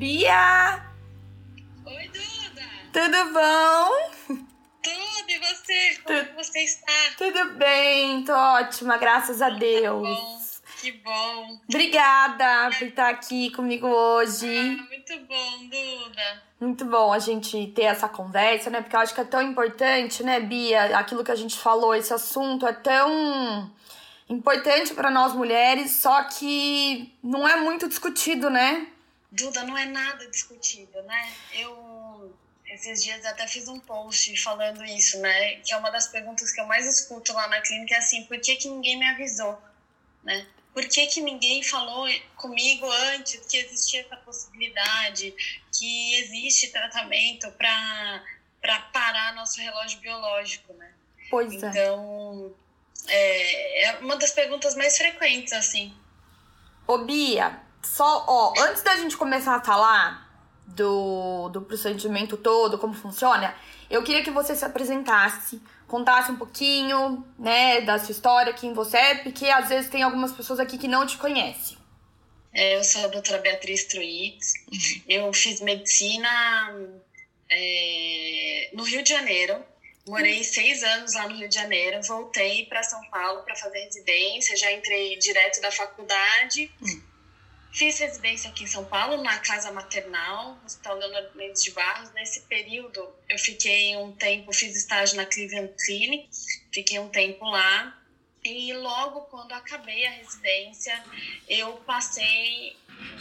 Bia! Oi, Duda! Tudo bom? Tudo, e você? Como tu... você está? Tudo bem, tô ótima, graças a Deus. Bom, que bom. Obrigada por estar aqui comigo hoje. Ah, muito bom, Duda. Muito bom a gente ter essa conversa, né? Porque eu acho que é tão importante, né, Bia? Aquilo que a gente falou, esse assunto é tão importante para nós mulheres, só que não é muito discutido, né? Duda, não é nada discutido, né? Eu esses dias até fiz um post falando isso, né? Que é uma das perguntas que eu mais escuto lá na clínica, é assim, por que, que ninguém me avisou, né? Por que, que ninguém falou comigo antes que existia essa possibilidade, que existe tratamento para parar nosso relógio biológico, né? Pois é. Então, é, é uma das perguntas mais frequentes, assim. Ô, Bia, só, ó, antes da gente começar a falar do, do procedimento todo, como funciona, eu queria que você se apresentasse, contasse um pouquinho, né, da sua história, quem você é, porque às vezes tem algumas pessoas aqui que não te conhecem. É, eu sou a doutora Beatriz Truitz, eu fiz medicina é, no Rio de Janeiro, morei seis anos lá no Rio de Janeiro, voltei para São Paulo para fazer residência, já entrei direto da faculdade. Uhum Fiz residência aqui em São Paulo, na casa maternal, Hospital Leonardo Mendes de Barros. Nesse período, eu fiquei um tempo, fiz estágio na Cleveland Clinic, fiquei um tempo lá. E logo quando acabei a residência, eu passei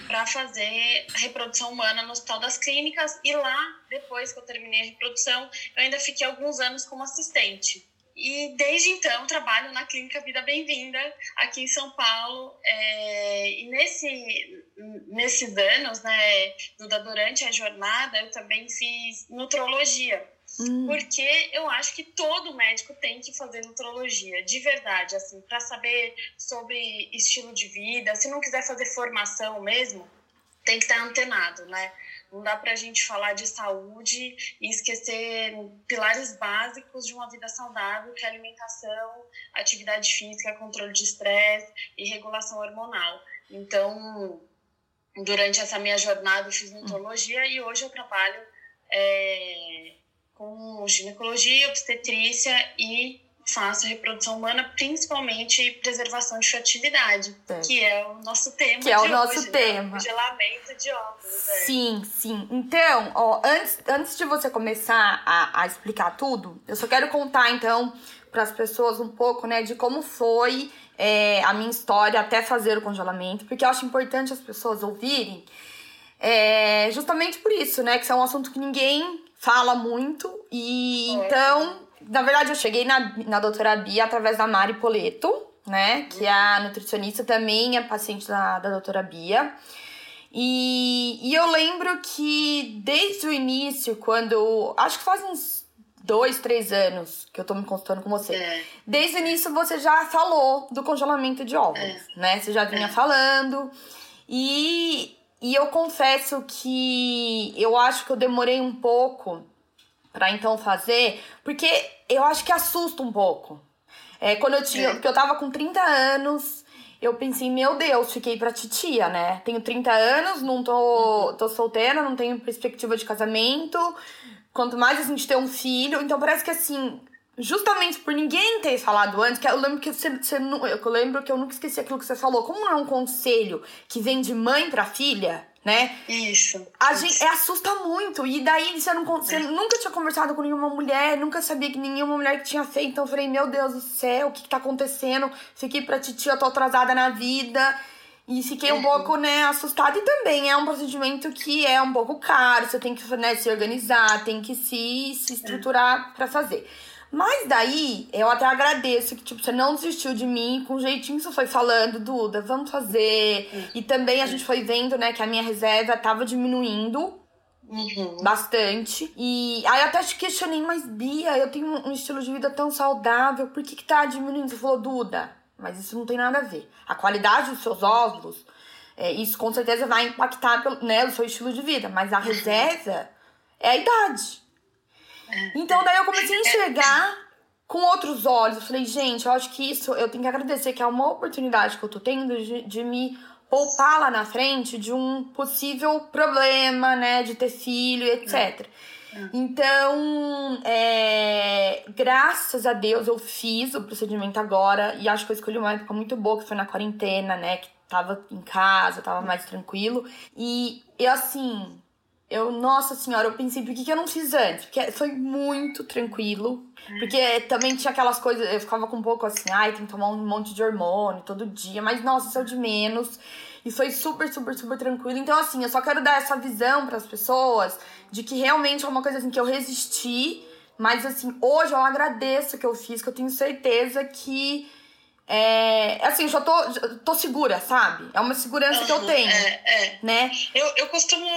para fazer reprodução humana no Hospital das Clínicas. E lá, depois que eu terminei a reprodução, eu ainda fiquei alguns anos como assistente. E desde então trabalho na Clínica Vida Bem-vinda, aqui em São Paulo. É, e nesse, nesses anos, né, durante a jornada, eu também fiz nutrologia. Hum. Porque eu acho que todo médico tem que fazer nutrologia, de verdade, assim, para saber sobre estilo de vida. Se não quiser fazer formação mesmo, tem que estar antenado, né? Não dá para a gente falar de saúde e esquecer pilares básicos de uma vida saudável, que é alimentação, atividade física, controle de estresse e regulação hormonal. Então, durante essa minha jornada, eu fiz nutrologia e hoje eu trabalho é, com ginecologia, obstetrícia e faço reprodução humana, principalmente preservação de fertilidade, é. que é o nosso tema. Que é o hoje, nosso né? tema. Congelamento de óvulos. É. Sim, sim. Então, ó, antes, antes de você começar a, a explicar tudo, eu só quero contar, então, para as pessoas um pouco, né, de como foi é, a minha história até fazer o congelamento, porque eu acho importante as pessoas ouvirem. É, justamente por isso, né? Que é um assunto que ninguém fala muito. E é. então na verdade, eu cheguei na, na doutora Bia através da Mari Poleto, né? Que é a nutricionista também, é paciente da, da doutora Bia. E, e eu lembro que desde o início, quando. Acho que faz uns dois, três anos que eu tô me consultando com você. É. Desde o início você já falou do congelamento de ovos, é. né? Você já vinha é. falando. E e eu confesso que eu acho que eu demorei um pouco para então fazer, porque eu acho que assusta um pouco. É, quando eu tinha, é. porque eu tava com 30 anos, eu pensei, meu Deus, fiquei pra titia, né? Tenho 30 anos, não tô, uhum. tô solteira, não tenho perspectiva de casamento. Quanto mais a gente ter um filho, então parece que assim, justamente por ninguém ter falado antes, que eu lembro que você, você eu lembro que eu nunca esqueci aquilo que você falou. Como não é um conselho que vem de mãe para filha, né? Isso. A gente é, assusta muito. E daí você, não, você é. nunca tinha conversado com nenhuma mulher, nunca sabia que nenhuma mulher que tinha feito. Então eu falei, meu Deus do céu, o que, que tá acontecendo? Fiquei pra titia, tô atrasada na vida. E fiquei um uhum. pouco, né, assustada. E também é um procedimento que é um pouco caro. Você tem que né, se organizar, tem que se, se estruturar para fazer. Mas daí, eu até agradeço que, tipo, você não desistiu de mim, com jeitinho você foi falando, Duda, vamos fazer. Uhum. E também a gente foi vendo, né, que a minha reserva tava diminuindo. Uhum. Bastante. E aí eu até te questionei, mas Bia, eu tenho um estilo de vida tão saudável, por que, que tá diminuindo? Você falou, Duda, mas isso não tem nada a ver. A qualidade dos seus óvulos, é, isso com certeza vai impactar né, o seu estilo de vida, mas a reserva é a idade. Então daí eu comecei a enxergar com outros olhos. Eu falei, gente, eu acho que isso eu tenho que agradecer, que é uma oportunidade que eu tô tendo de, de me poupar lá na frente de um possível problema, né, de ter filho, etc. Então, é, graças a Deus eu fiz o procedimento agora e acho que eu escolhi uma época muito boa, que foi na quarentena, né, que tava em casa, tava mais tranquilo. E eu, assim, eu, nossa senhora, eu pensei, por que, que eu não fiz antes? Porque foi muito tranquilo. Porque também tinha aquelas coisas, eu ficava com um pouco assim, ai, tem que tomar um monte de hormônio todo dia, mas nossa, isso é o de menos. E foi super, super, super tranquilo. Então, assim, eu só quero dar essa visão para as pessoas de que realmente é uma coisa assim que eu resisti, mas assim, hoje eu agradeço que eu fiz, que eu tenho certeza que é, assim, já tô, já tô segura, sabe? É uma segurança uhum, que eu tenho. É, é. Né? Eu, eu costumo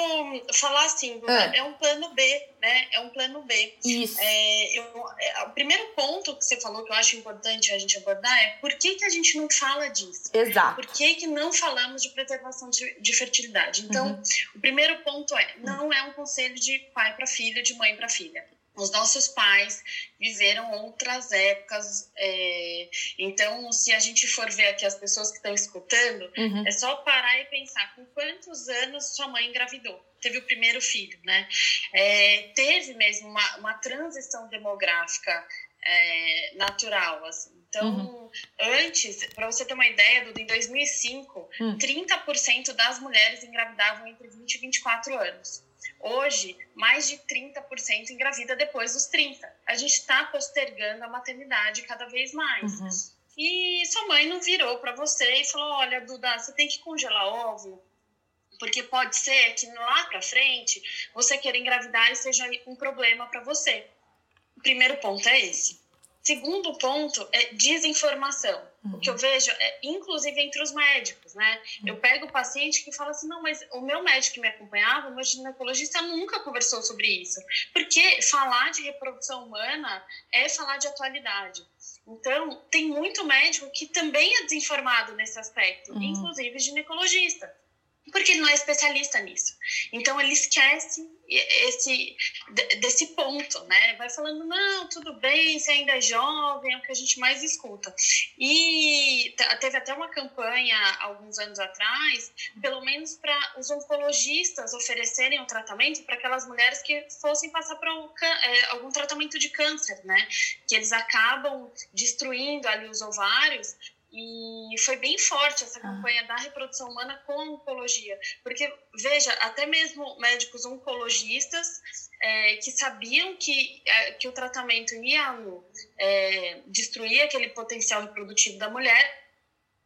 falar assim, é. é um plano B, né? É um plano B. Isso. É, eu, é, o primeiro ponto que você falou que eu acho importante a gente abordar é por que, que a gente não fala disso? Exato. Por que, que não falamos de preservação de, de fertilidade? Então, uhum. o primeiro ponto é, não é um conselho de pai para filha, de mãe para filha os nossos pais viveram outras épocas. É... Então, se a gente for ver aqui as pessoas que estão escutando, uhum. é só parar e pensar com quantos anos sua mãe engravidou. Teve o primeiro filho, né? É, teve mesmo uma, uma transição demográfica é, natural, assim. Então, uhum. antes, para você ter uma ideia, Duda, em 2005, uhum. 30% das mulheres engravidavam entre 20 e 24 anos. Hoje, mais de 30% engravida depois dos 30. A gente está postergando a maternidade cada vez mais. Uhum. E sua mãe não virou para você e falou: Olha, Duda, você tem que congelar óvulo, porque pode ser que lá para frente você queira engravidar e seja um problema para você. O primeiro ponto é esse. Segundo ponto é desinformação. Uhum. O que eu vejo é, inclusive entre os médicos, né? Uhum. Eu pego o paciente que fala assim: não, mas o meu médico que me acompanhava, o meu ginecologista, nunca conversou sobre isso. Porque falar de reprodução humana é falar de atualidade. Então, tem muito médico que também é desinformado nesse aspecto, uhum. inclusive ginecologista porque ele não é especialista nisso. Então ele esquece esse desse ponto, né? Vai falando não, tudo bem, você ainda é jovem, é o que a gente mais escuta. E teve até uma campanha alguns anos atrás, pelo menos para os oncologistas oferecerem um tratamento para aquelas mulheres que fossem passar por é, algum tratamento de câncer, né? Que eles acabam destruindo ali os ovários e foi bem forte essa ah. campanha da reprodução humana com a oncologia. Porque, veja, até mesmo médicos oncologistas é, que sabiam que, é, que o tratamento ia é, destruir aquele potencial reprodutivo da mulher,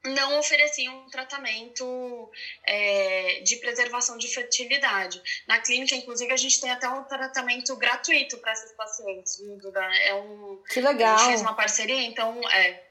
não ofereciam um tratamento é, de preservação de fertilidade. Na clínica, inclusive, a gente tem até um tratamento gratuito para esses pacientes. É um, que legal. A gente fez uma parceria, então é,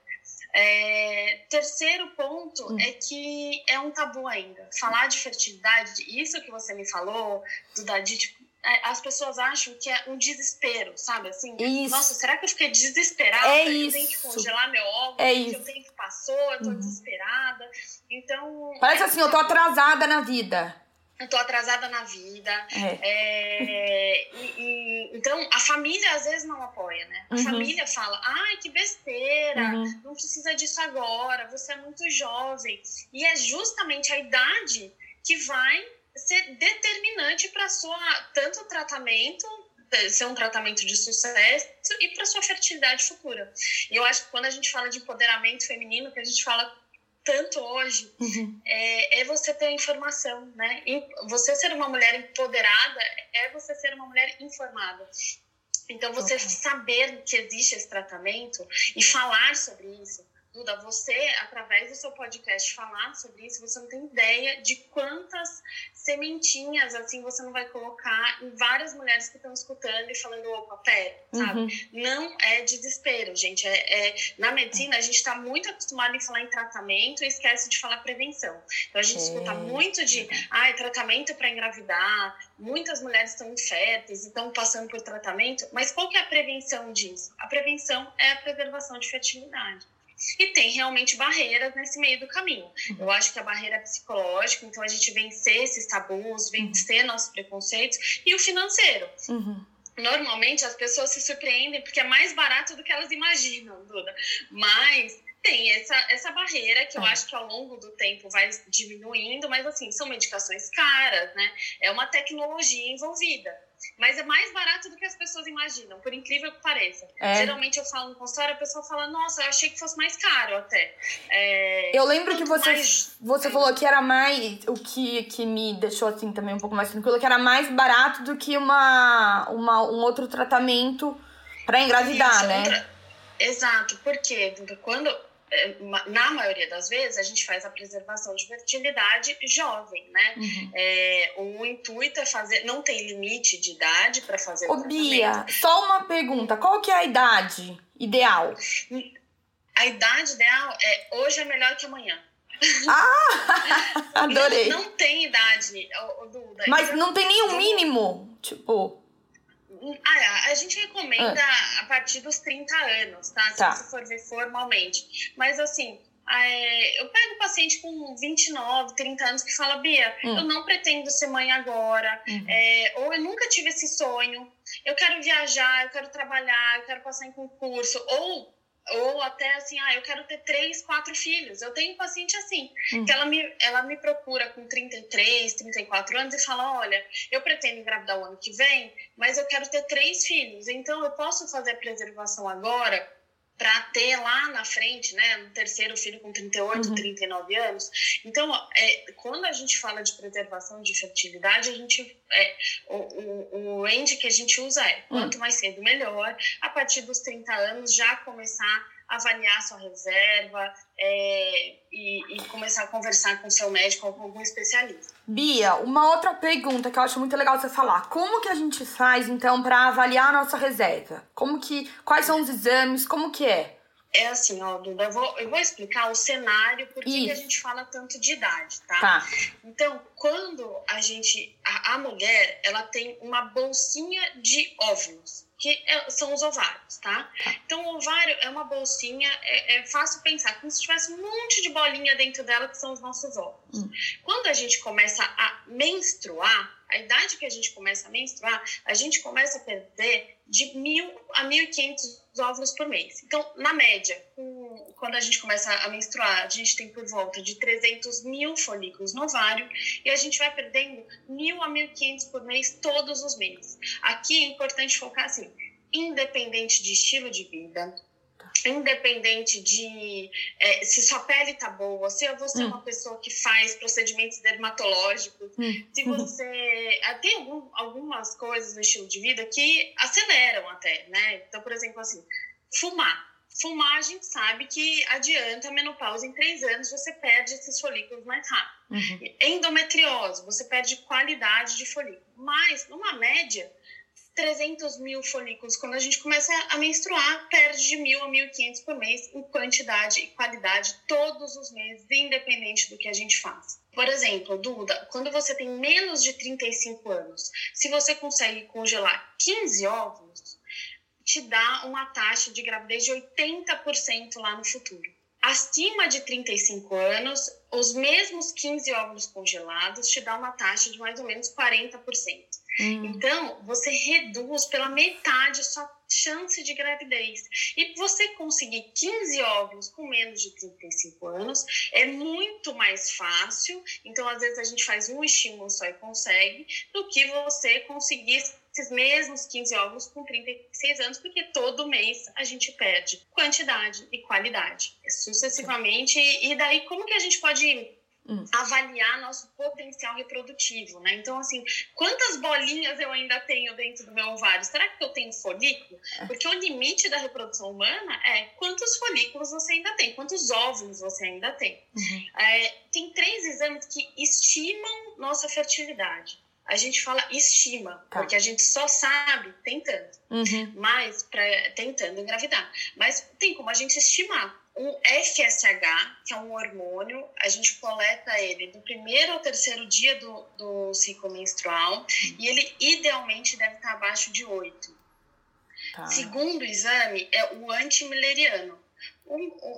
é, terceiro ponto hum. é que é um tabu ainda. Falar de fertilidade, isso que você me falou, do da de, tipo, é, as pessoas acham que é um desespero, sabe? Assim, isso. nossa, será que eu fiquei desesperada? É eu isso. tenho que congelar meu óvulo, é porque o tempo passou, eu tô uhum. desesperada. Então. Parece é assim, eu tô atrasada na vida. Eu tô atrasada na vida. É. É, e, e, então, a família às vezes não apoia, né? A uhum. família fala, ai, que besteira, uhum. não precisa disso agora, você é muito jovem. E é justamente a idade que vai ser determinante para sua tanto o tratamento ser um tratamento de sucesso e para sua fertilidade futura. E eu acho que quando a gente fala de empoderamento feminino, que a gente fala tanto hoje uhum. é, é, você ter informação, né? Você ser uma mulher empoderada é você ser uma mulher informada. Então, você okay. saber que existe esse tratamento e falar sobre isso Duda, você, através do seu podcast, falar sobre isso, você não tem ideia de quantas sementinhas, assim, você não vai colocar em várias mulheres que estão escutando e falando, opa, pera, sabe? Uhum. Não é desespero, gente. É, é, na medicina, a gente está muito acostumado em falar em tratamento e esquece de falar prevenção. Então, a gente escuta muito de, ah, é tratamento para engravidar, muitas mulheres estão inférteis e estão passando por tratamento, mas qual que é a prevenção disso? A prevenção é a preservação de fertilidade. E tem realmente barreiras nesse meio do caminho. Uhum. Eu acho que a barreira é psicológica, então a gente vencer esses tabus, vencer uhum. nossos preconceitos, e o financeiro. Uhum. Normalmente as pessoas se surpreendem porque é mais barato do que elas imaginam, Duda. Mas tem essa, essa barreira que eu é. acho que ao longo do tempo vai diminuindo, mas assim, são medicações caras, né? É uma tecnologia envolvida. Mas é mais barato do que as pessoas imaginam, por incrível que pareça. É. Geralmente eu falo no consultório, a pessoa fala, nossa, eu achei que fosse mais caro até. É, eu lembro que você, mais... você falou que era mais. O que, que me deixou assim também um pouco mais tranquilo, que era mais barato do que uma, uma, um outro tratamento para engravidar, Isso, né? Outra... Exato, porque quando na maioria das vezes, a gente faz a preservação de fertilidade jovem, né? Uhum. É, o intuito é fazer. Não tem limite de idade para fazer Ô, Bia, só uma pergunta: qual que é a idade ideal? A idade ideal é hoje é melhor que amanhã. Ah! Adorei. Não, não tem idade, Duda. Mas não tem nenhum mínimo, tipo. Ah, a gente recomenda ah. a partir dos 30 anos, tá? Se tá. você for ver formalmente. Mas assim, é, eu pego paciente com 29, 30 anos que fala, Bia, hum. eu não pretendo ser mãe agora, uhum. é, ou eu nunca tive esse sonho, eu quero viajar, eu quero trabalhar, eu quero passar em concurso, ou ou até assim, ah, eu quero ter três, quatro filhos. Eu tenho um paciente assim, uhum. que ela me, ela me procura com 33, 34 anos e fala: Olha, eu pretendo engravidar o ano que vem, mas eu quero ter três filhos, então eu posso fazer a preservação agora para ter lá na frente, né, um terceiro filho com 38, uhum. 39 anos. Então, é, quando a gente fala de preservação de fertilidade, a gente é, o, o, o range que a gente usa é quanto uhum. mais cedo melhor. A partir dos 30 anos já começar avaliar sua reserva é, e, e, começar a conversar com seu médico ou com algum especialista. Bia, uma outra pergunta que eu acho muito legal você falar. Como que a gente faz, então, para avaliar a nossa reserva? Como que, quais são os exames? Como que é? É assim, ó, Duda, eu vou, eu vou explicar o cenário, por que a gente fala tanto de idade, tá? tá? Então, quando a gente, a, a mulher, ela tem uma bolsinha de óvulos, que é, são os ovários, tá? tá? Então, o ovário é uma bolsinha, é, é, fácil pensar, como se tivesse um monte de bolinha dentro dela, que são os nossos óvulos. Hum. Quando a gente começa a menstruar, a idade que a gente começa a menstruar, a gente começa a perder de mil a mil e quinhentos óvulos por mês. Então, na média, quando a gente começa a menstruar, a gente tem por volta de 300 mil folículos no ovário e a gente vai perdendo mil a mil quinhentos por mês todos os meses. Aqui é importante focar assim, independente de estilo de vida, independente de é, se sua pele tá boa, se você é hum. é uma pessoa que faz procedimentos dermatológicos, hum. se você ah, tem algum, algumas coisas no estilo de vida que aceleram até, né? Então, por exemplo, assim, fumar. Fumar, a gente sabe que adianta a menopausa em três anos, você perde esses folículos mais rápido. Uhum. Endometriose, você perde qualidade de folículo. Mas, numa média, 300 mil folículos. Quando a gente começa a menstruar, perde de mil a 1.500 por mês em quantidade e qualidade todos os meses, independente do que a gente faz. Por exemplo, Duda, quando você tem menos de 35 anos, se você consegue congelar 15 óvulos, te dá uma taxa de gravidez de 80% lá no futuro. acima de 35 anos, os mesmos 15 óvulos congelados te dá uma taxa de mais ou menos 40%. Hum. Então, você reduz pela metade a sua chance de gravidez. E você conseguir 15 óvulos com menos de 35 anos é muito mais fácil. Então, às vezes, a gente faz um estímulo só e consegue, do que você conseguir esses mesmos 15 óvulos com 36 anos, porque todo mês a gente perde quantidade e qualidade, sucessivamente. E daí, como que a gente pode hum. avaliar nosso potencial reprodutivo, né? Então, assim, quantas bolinhas eu ainda tenho dentro do meu ovário? Será que eu tenho folículo? É. Porque o limite da reprodução humana é quantos folículos você ainda tem, quantos óvulos você ainda tem. Uhum. É, tem três exames que estimam nossa fertilidade a gente fala estima, tá. porque a gente só sabe tentando, uhum. mas pra, tentando engravidar. Mas tem como a gente estimar. O FSH, que é um hormônio, a gente coleta ele do primeiro ao terceiro dia do, do ciclo menstrual uhum. e ele idealmente deve estar abaixo de 8. Tá. Segundo exame, é o antimileriano um,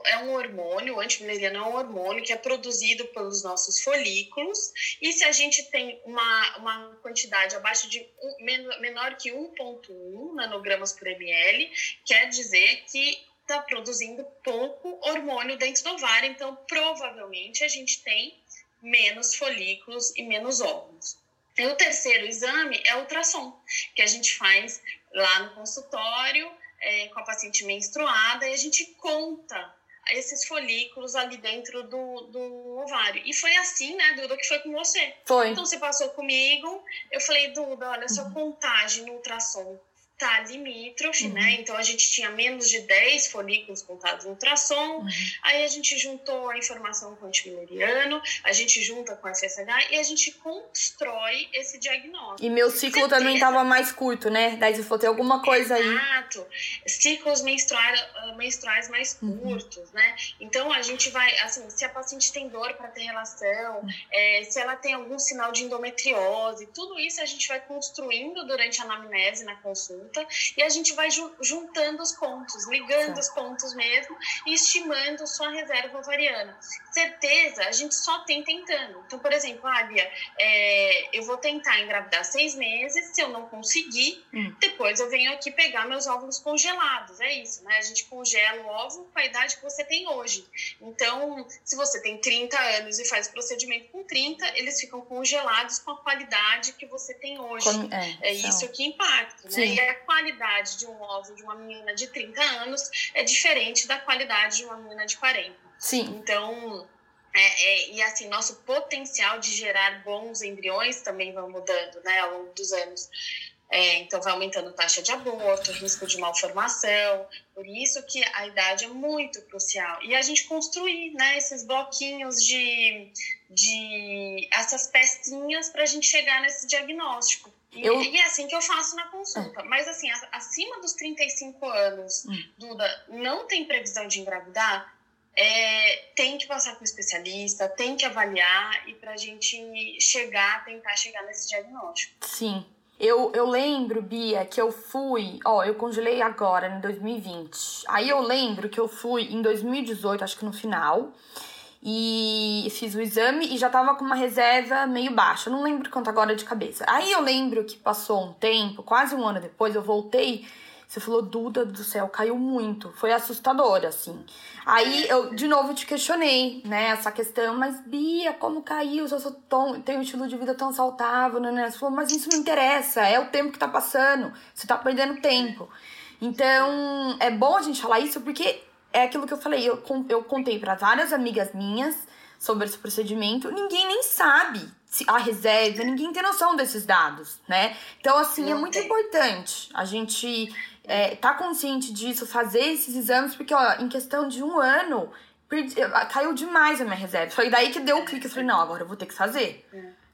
é um hormônio, o antimileriano é um hormônio que é produzido pelos nossos folículos, e se a gente tem uma, uma quantidade abaixo de um, menor que 1,1 nanogramas por ml, quer dizer que está produzindo pouco hormônio dentro do ovário, então provavelmente a gente tem menos folículos e menos óvulos. E o terceiro exame é o ultrassom, que a gente faz lá no consultório, é, com a paciente menstruada e a gente conta esses folículos ali dentro do, do ovário. E foi assim, né, Duda, que foi com você. Foi. Então você passou comigo, eu falei, Duda, olha, sua uhum. contagem no ultrassom tá limítrofe, uhum. né? Então a gente tinha menos de 10 folículos contados no ultrassom. Uhum. Aí a gente juntou a informação com o antimileriano, a gente junta com a FSH e a gente constrói esse diagnóstico. E meu ciclo Certeza. também tava mais curto, né? Daí se for ter alguma coisa Exato. aí. Exato. Ciclos menstruais, ah, menstruais mais uhum. curtos, né? Então a gente vai, assim, se a paciente tem dor para ter relação, uhum. é, se ela tem algum sinal de endometriose, tudo isso a gente vai construindo durante a anamnese na consulta e a gente vai juntando os pontos, ligando os pontos mesmo e estimando sua reserva ovariana. Certeza, a gente só tem tentando. Então, por exemplo, ah, Bia, é, eu vou tentar engravidar seis meses, se eu não conseguir, hum. depois eu venho aqui pegar meus óvulos congelados. É isso, né? A gente congela o óvulo com a idade que você tem hoje. Então, se você tem 30 anos e faz o procedimento com 30, eles ficam congelados com a qualidade que você tem hoje. Com, é, é então. isso que impacta, né? E a qualidade de um óvulo de uma menina de 30 anos é diferente da qualidade de uma menina de 40. Sim. Então, é, é, e assim, nosso potencial de gerar bons embriões também vai mudando, né, ao longo dos anos. É, então, vai aumentando a taxa de aborto, risco de malformação. Por isso que a idade é muito crucial. E a gente construir né, esses bloquinhos de, de essas pecinhas para a gente chegar nesse diagnóstico. Eu... E é assim que eu faço na consulta. É. Mas assim, acima dos 35 anos, hum. Duda, não tem previsão de engravidar, é, tem que passar com um especialista, tem que avaliar e para a gente chegar, tentar chegar nesse diagnóstico. Sim. Eu, eu lembro, Bia, que eu fui. Ó, eu congelei agora, em 2020. Aí eu lembro que eu fui em 2018, acho que no final e fiz o exame e já tava com uma reserva meio baixa. não lembro quanto agora de cabeça. Aí eu lembro que passou um tempo, quase um ano depois, eu voltei. Você falou, Duda do céu, caiu muito. Foi assustador, assim. Aí eu, de novo, te questionei, né, essa questão, mas Bia, como caiu? Eu sou tão, tenho um estilo de vida tão saudável, né? Você falou, mas isso não interessa, é o tempo que tá passando, você tá perdendo tempo. Então, é bom a gente falar isso porque é aquilo que eu falei, eu, eu contei para várias amigas minhas sobre esse procedimento, ninguém nem sabe a reserva, ninguém tem noção desses dados, né? Então, assim, é é muito importante a gente é, tá consciente disso, fazer esses exames, porque, ó, em questão de um ano, perdi, caiu demais a minha reserva. Foi daí que deu o clique, eu falei, não, agora eu vou ter que fazer.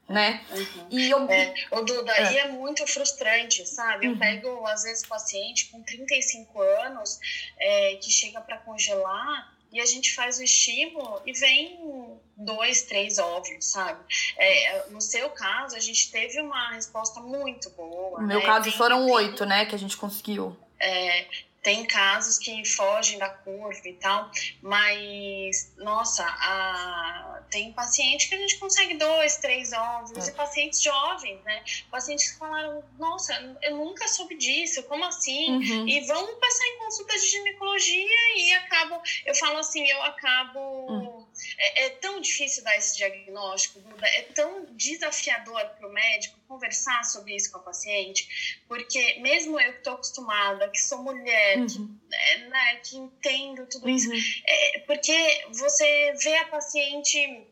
Né? Uhum. E eu... É, o Duda, é. é muito frustrante, sabe? Eu uhum. pego, às vezes, paciente com 35 anos é, que chega para congelar e a gente faz o estímulo e vem dois, três óvulos, sabe? É, no seu caso, a gente teve uma resposta muito boa. No meu né? caso, foram oito, né, que a gente conseguiu. É, tem casos que fogem da curva e tal, mas, nossa, a, tem paciente que a gente consegue dois, três óvulos, é. e pacientes jovens, né? Pacientes que falaram, nossa, eu nunca soube disso, como assim? Uhum. E vão passar em consulta de ginecologia e acabam, eu falo assim, eu acabo. Uhum. É, é, tão difícil dar esse diagnóstico, Duda, é tão desafiador para o médico conversar sobre isso com a paciente, porque mesmo eu que estou acostumada, que sou mulher, uhum. que, é, né, que entendo tudo isso, uhum. é, porque você vê a paciente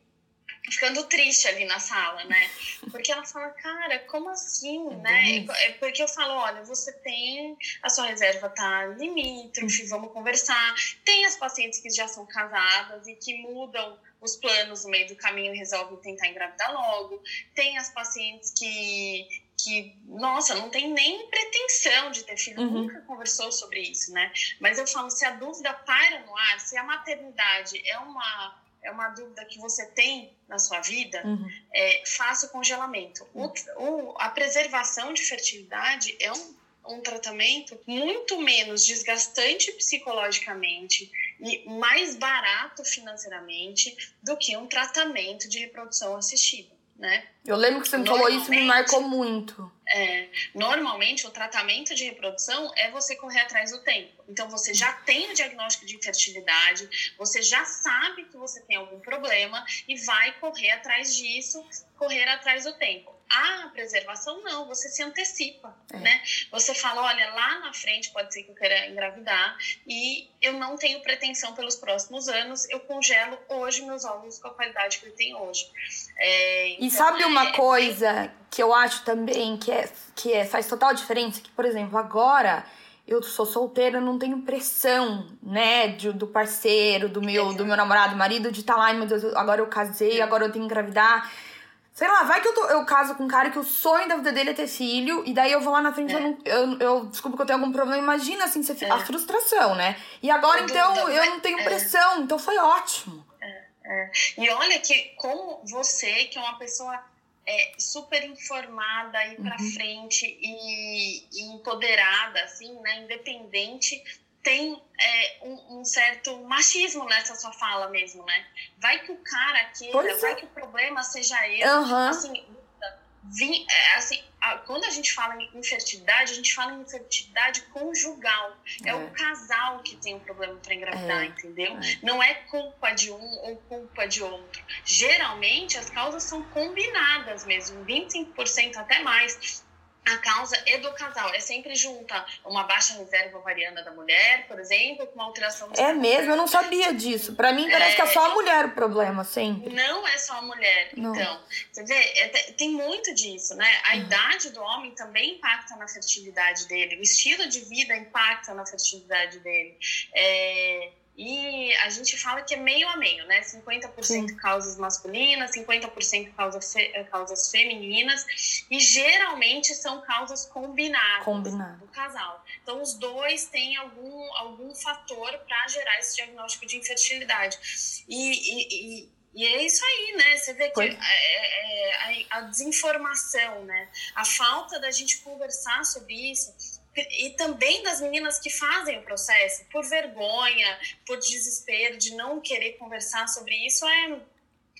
ficando triste ali na sala, né? Porque ela fala, cara, como assim, é né? É porque eu falo, olha, você tem a sua reserva tá limítrofe, vamos conversar. Tem as pacientes que já são casadas e que mudam os planos no meio do caminho e resolvem tentar engravidar logo. Tem as pacientes que que, nossa, não tem nem pretensão de ter filho, uhum. nunca conversou sobre isso, né? Mas eu falo, se a dúvida paira no ar, se a maternidade é uma é uma dúvida que você tem na sua vida, uhum. é, faça o congelamento. O, o, a preservação de fertilidade é um, um tratamento muito menos desgastante psicologicamente e mais barato financeiramente do que um tratamento de reprodução assistida né? Eu lembro que você me falou isso me marcou muito. É, normalmente, o tratamento de reprodução é você correr atrás do tempo. Então, você já tem o diagnóstico de infertilidade, você já sabe que você tem algum problema e vai correr atrás disso, correr atrás do tempo. A preservação não, você se antecipa, é. né? Você fala, olha, lá na frente pode ser que eu queira engravidar e eu não tenho pretensão pelos próximos anos, eu congelo hoje meus óvulos com a qualidade que ele tem hoje. É, então, e sabe uma é, coisa que eu acho também que, é, que é, faz total diferença? Que, por exemplo, agora eu sou solteira, não tenho pressão, né, de, do parceiro, do meu, do meu namorado, marido, de estar tá lá, meu Deus, agora eu casei, agora eu tenho que engravidar. Sei lá, vai que eu, tô, eu caso com um cara que o sonho da vida dele é ter filho, e daí eu vou lá na frente, é. eu, não, eu, eu desculpo que eu tenho algum problema. Imagina, assim, você, é. a frustração, né? E agora, então, eu não tenho é. pressão, então foi ótimo. É, é. E olha que, como você, que é uma pessoa é, super informada e pra uhum. frente e, e, empoderada, assim, né? Independente, tem é, um, um, certo machismo nessa sua fala mesmo, né? Vai que o cara queira, é. vai que o problema seja ele. Uhum. Assim, vim, é, assim, a, quando a gente fala em infertilidade, a gente fala em infertilidade conjugal. É, é o casal que tem um problema para engravidar, é. entendeu? É. Não é culpa de um ou culpa de outro. Geralmente, as causas são combinadas mesmo, 25% até mais a causa é do casal. É sempre junta uma baixa reserva ovariana da mulher, por exemplo, com uma alteração... É mesmo? Eu não sabia disso. Para mim parece é... que é só a mulher o problema, sempre. Não é só a mulher, não. então. Você vê, é, tem muito disso, né? A uhum. idade do homem também impacta na fertilidade dele. O estilo de vida impacta na fertilidade dele. É... E a gente fala que é meio a meio, né? 50% Sim. causas masculinas, 50% causas, causas femininas, e geralmente são causas combinadas Combinado. do casal. Então, os dois têm algum, algum fator para gerar esse diagnóstico de infertilidade. E, e, e, e, é isso aí, né? Você vê que é, é, é, a desinformação, né? A falta da gente conversar sobre isso e também das meninas que fazem o processo por vergonha, por desespero de não querer conversar sobre isso é,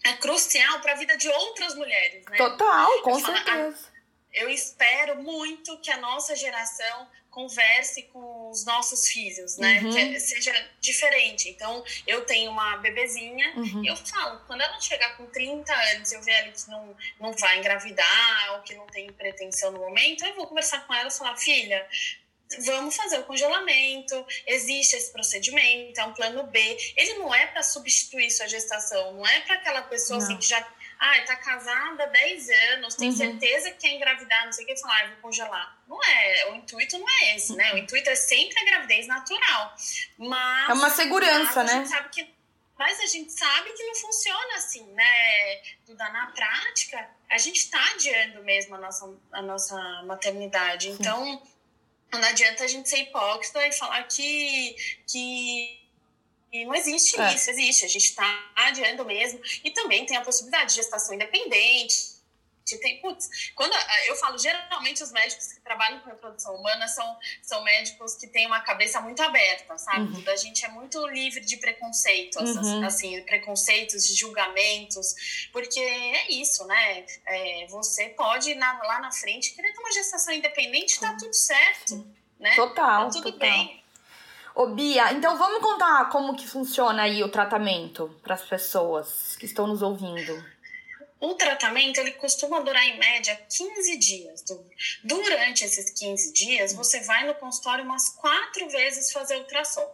é crucial para a vida de outras mulheres, né? Total, com eu certeza. Falo, eu espero muito que a nossa geração converse com os nossos filhos, né? Uhum. Que seja diferente. Então, eu tenho uma bebezinha uhum. e eu falo, quando ela chegar com 30 anos, eu ver ela que não, não vai engravidar ou que não tem pretensão no momento, eu vou conversar com ela e falar, filha, vamos fazer o congelamento, existe esse procedimento, é um plano B. Ele não é para substituir sua gestação, não é para aquela pessoa assim, que já ah, tá casada há 10 anos, tem uhum. certeza que quer engravidar, não sei o que, falar, ah, vou congelar. Não é, o intuito não é esse, né? O intuito é sempre a gravidez natural. Mas. É uma segurança, né? Que, mas a gente sabe que não funciona assim, né? Duda, na prática, a gente tá adiando mesmo a nossa, a nossa maternidade. Então, não adianta a gente ser hipócrita e falar que. que e não existe é. isso, existe. A gente está adiando mesmo. E também tem a possibilidade de gestação independente. tem, putz, quando eu falo, geralmente os médicos que trabalham com reprodução humana são, são médicos que têm uma cabeça muito aberta, sabe? Uhum. A gente é muito livre de preconceitos, uhum. assim, preconceitos, de julgamentos, porque é isso, né? É, você pode, na, lá na frente, querer ter uma gestação independente, tá tudo certo, né? Total, tá tudo total. bem. Ô Bia, então vamos contar como que funciona aí o tratamento para as pessoas que estão nos ouvindo. O tratamento ele costuma durar em média 15 dias. Durante esses 15 dias, você vai no consultório umas quatro vezes fazer ultrassom.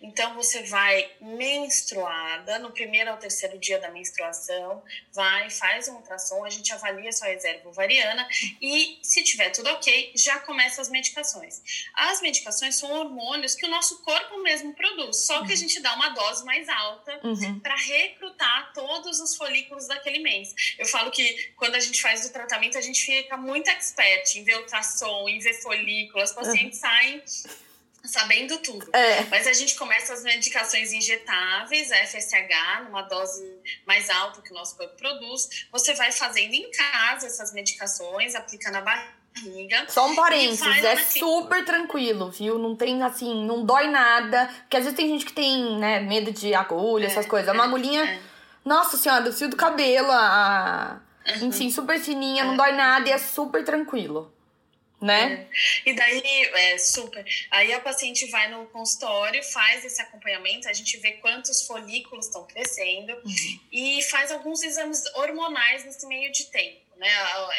Então, você vai menstruada, no primeiro ao terceiro dia da menstruação, vai, faz um ultrassom, a gente avalia sua reserva ovariana e, se tiver tudo ok, já começa as medicações. As medicações são hormônios que o nosso corpo mesmo produz, só que a gente dá uma dose mais alta uhum. para recrutar todos os folículos daquele mês. Eu falo que quando a gente faz o tratamento, a gente fica muito expert em ver ultrassom, em ver folículo, as pacientes uhum. saem sabendo tudo. É. Mas a gente começa as medicações injetáveis, FSH, numa dose mais alta que o nosso corpo produz. Você vai fazendo em casa essas medicações, aplica na barriga. Só um parênteses, é super tranquilo, viu? Não tem assim, não dói nada. Porque às vezes tem gente que tem, né, medo de agulha, é, essas coisas. É, uma agulhinha, é. nossa senhora, do fio do cabelo, a... Uhum. enfim, super fininha, não é. dói nada e é super tranquilo né? É. E daí, é, super. Aí a paciente vai no consultório, faz esse acompanhamento, a gente vê quantos folículos estão crescendo uhum. e faz alguns exames hormonais nesse meio de tempo, né?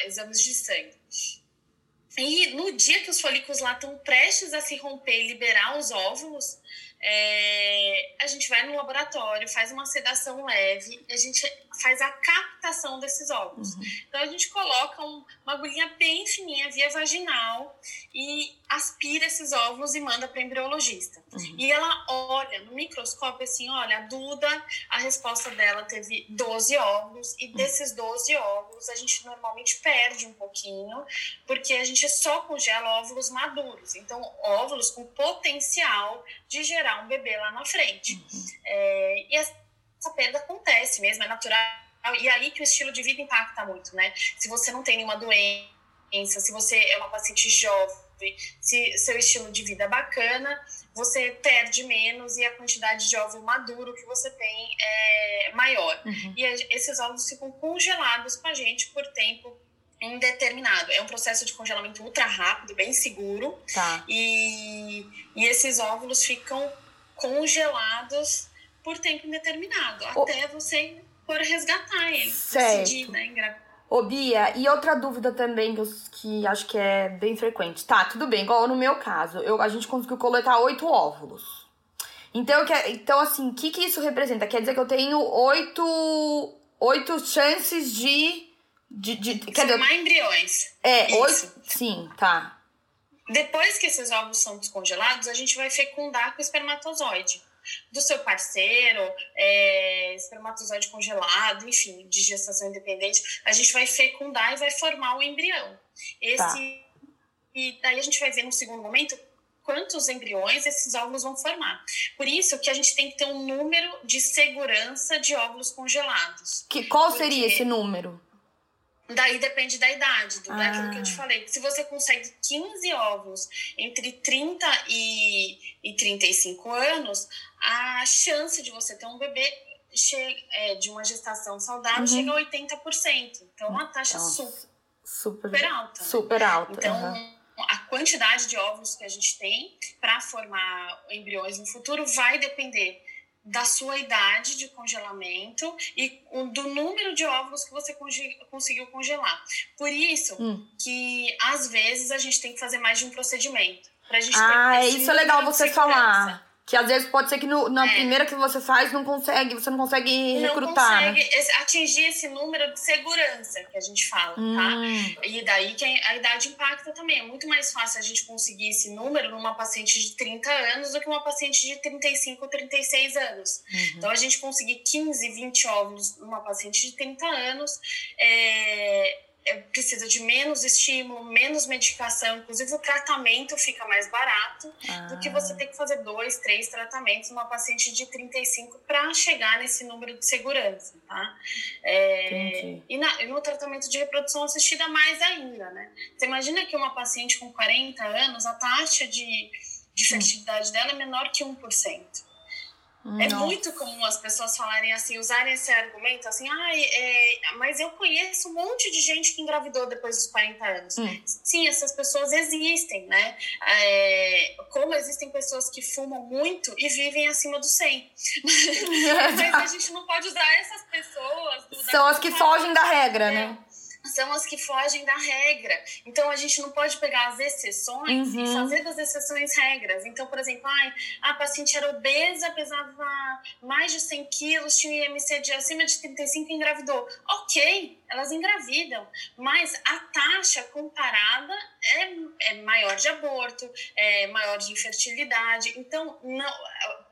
Exames de sangue. E no dia que os folículos lá estão prestes a se romper e liberar os óvulos, é, a gente vai no laboratório, faz uma sedação leve, a gente faz a captação desses óvulos. Uhum. Então a gente coloca um, uma agulhinha bem fininha via vaginal e aspira esses óvulos e manda para embriologista. Uhum. E ela olha no microscópio assim, olha, a Duda, a resposta dela teve 12 óvulos e uhum. desses 12 óvulos a gente normalmente perde um pouquinho, porque a gente só congela óvulos maduros. Então, óvulos com potencial de gerar um bebê lá na frente. Uhum. É, e essa perda acontece mesmo, é natural. E aí que o estilo de vida impacta muito, né? Se você não tem nenhuma doença, se você é uma paciente jovem, se seu estilo de vida é bacana, você perde menos e a quantidade de óvulo maduro que você tem é maior. Uhum. E esses óvulos ficam congelados com a gente por tempo indeterminado. É um processo de congelamento ultra rápido, bem seguro. Tá. E, e esses óvulos ficam congelados por tempo indeterminado, oh. até você for resgatar eles. Certo. Decidir, né, Ô, Bia, e outra dúvida também que, eu, que acho que é bem frequente. Tá, tudo bem, igual no meu caso, eu, a gente conseguiu coletar oito óvulos. Então, que, então assim, o que, que isso representa? Quer dizer que eu tenho oito, oito chances de. de, de quer dizer, embriões. É, oito. Sim, tá. Depois que esses ovos são descongelados, a gente vai fecundar com o espermatozoide do seu parceiro, é, espermatozoide congelado, enfim, de gestação independente, a gente vai fecundar e vai formar o embrião. Esse, tá. E daí a gente vai ver no segundo momento quantos embriões esses óvulos vão formar. Por isso que a gente tem que ter um número de segurança de óvulos congelados. Que, qual seria esse número? Daí depende da idade, do, ah. daquilo que eu te ah. falei. Se você consegue 15 óvulos entre 30 e, e 35 anos, a chance de você ter um bebê chega, é, de uma gestação saudável uhum. chega a 80%. Então, é uma taxa Nossa, super, super alta. Né? Super alta. Então, uhum. a quantidade de óvulos que a gente tem para formar embriões no futuro vai depender da sua idade de congelamento e do número de óvulos que você conseguiu congelar. Por isso hum. que às vezes a gente tem que fazer mais de um procedimento. Pra gente ah, é isso é legal você falar. Que às vezes pode ser que no, na é. primeira que você faz não consegue, você não consegue recrutar. Não consegue né? atingir esse número de segurança que a gente fala, tá? hum. tá? E daí que a idade impacta também. É muito mais fácil a gente conseguir esse número numa paciente de 30 anos do que uma paciente de 35 ou 36 anos. Uhum. Então a gente conseguir 15, 20 óvulos numa paciente de 30 anos é, precisa de menos estímulo, menos medicação, inclusive o tratamento fica mais barato ah. do que você ah. ter que fazer dois, três tratamentos numa paciente de 35 para chegar nesse número de segurança, tá? É, e, na, e no tratamento de reprodução assistida mais ainda, né? Você imagina que uma paciente com 40 anos, a taxa de, de fertilidade dela é menor que 1%. É muito comum as pessoas falarem assim, usarem esse argumento assim, ah, é, mas eu conheço um monte de gente que engravidou depois dos 40 anos. Hum. Sim, essas pessoas existem, né? É, como existem pessoas que fumam muito e vivem acima do 100. mas a gente não pode usar essas pessoas. São as que fogem da regra, né? São as que fogem da regra. Então a gente não pode pegar as exceções uhum. e fazer das exceções regras. Então, por exemplo, ai, a paciente era obesa, pesava mais de 100 quilos, tinha IMC de acima de 35 e engravidou. Ok, elas engravidam, mas a taxa comparada é, é maior de aborto, é maior de infertilidade. Então,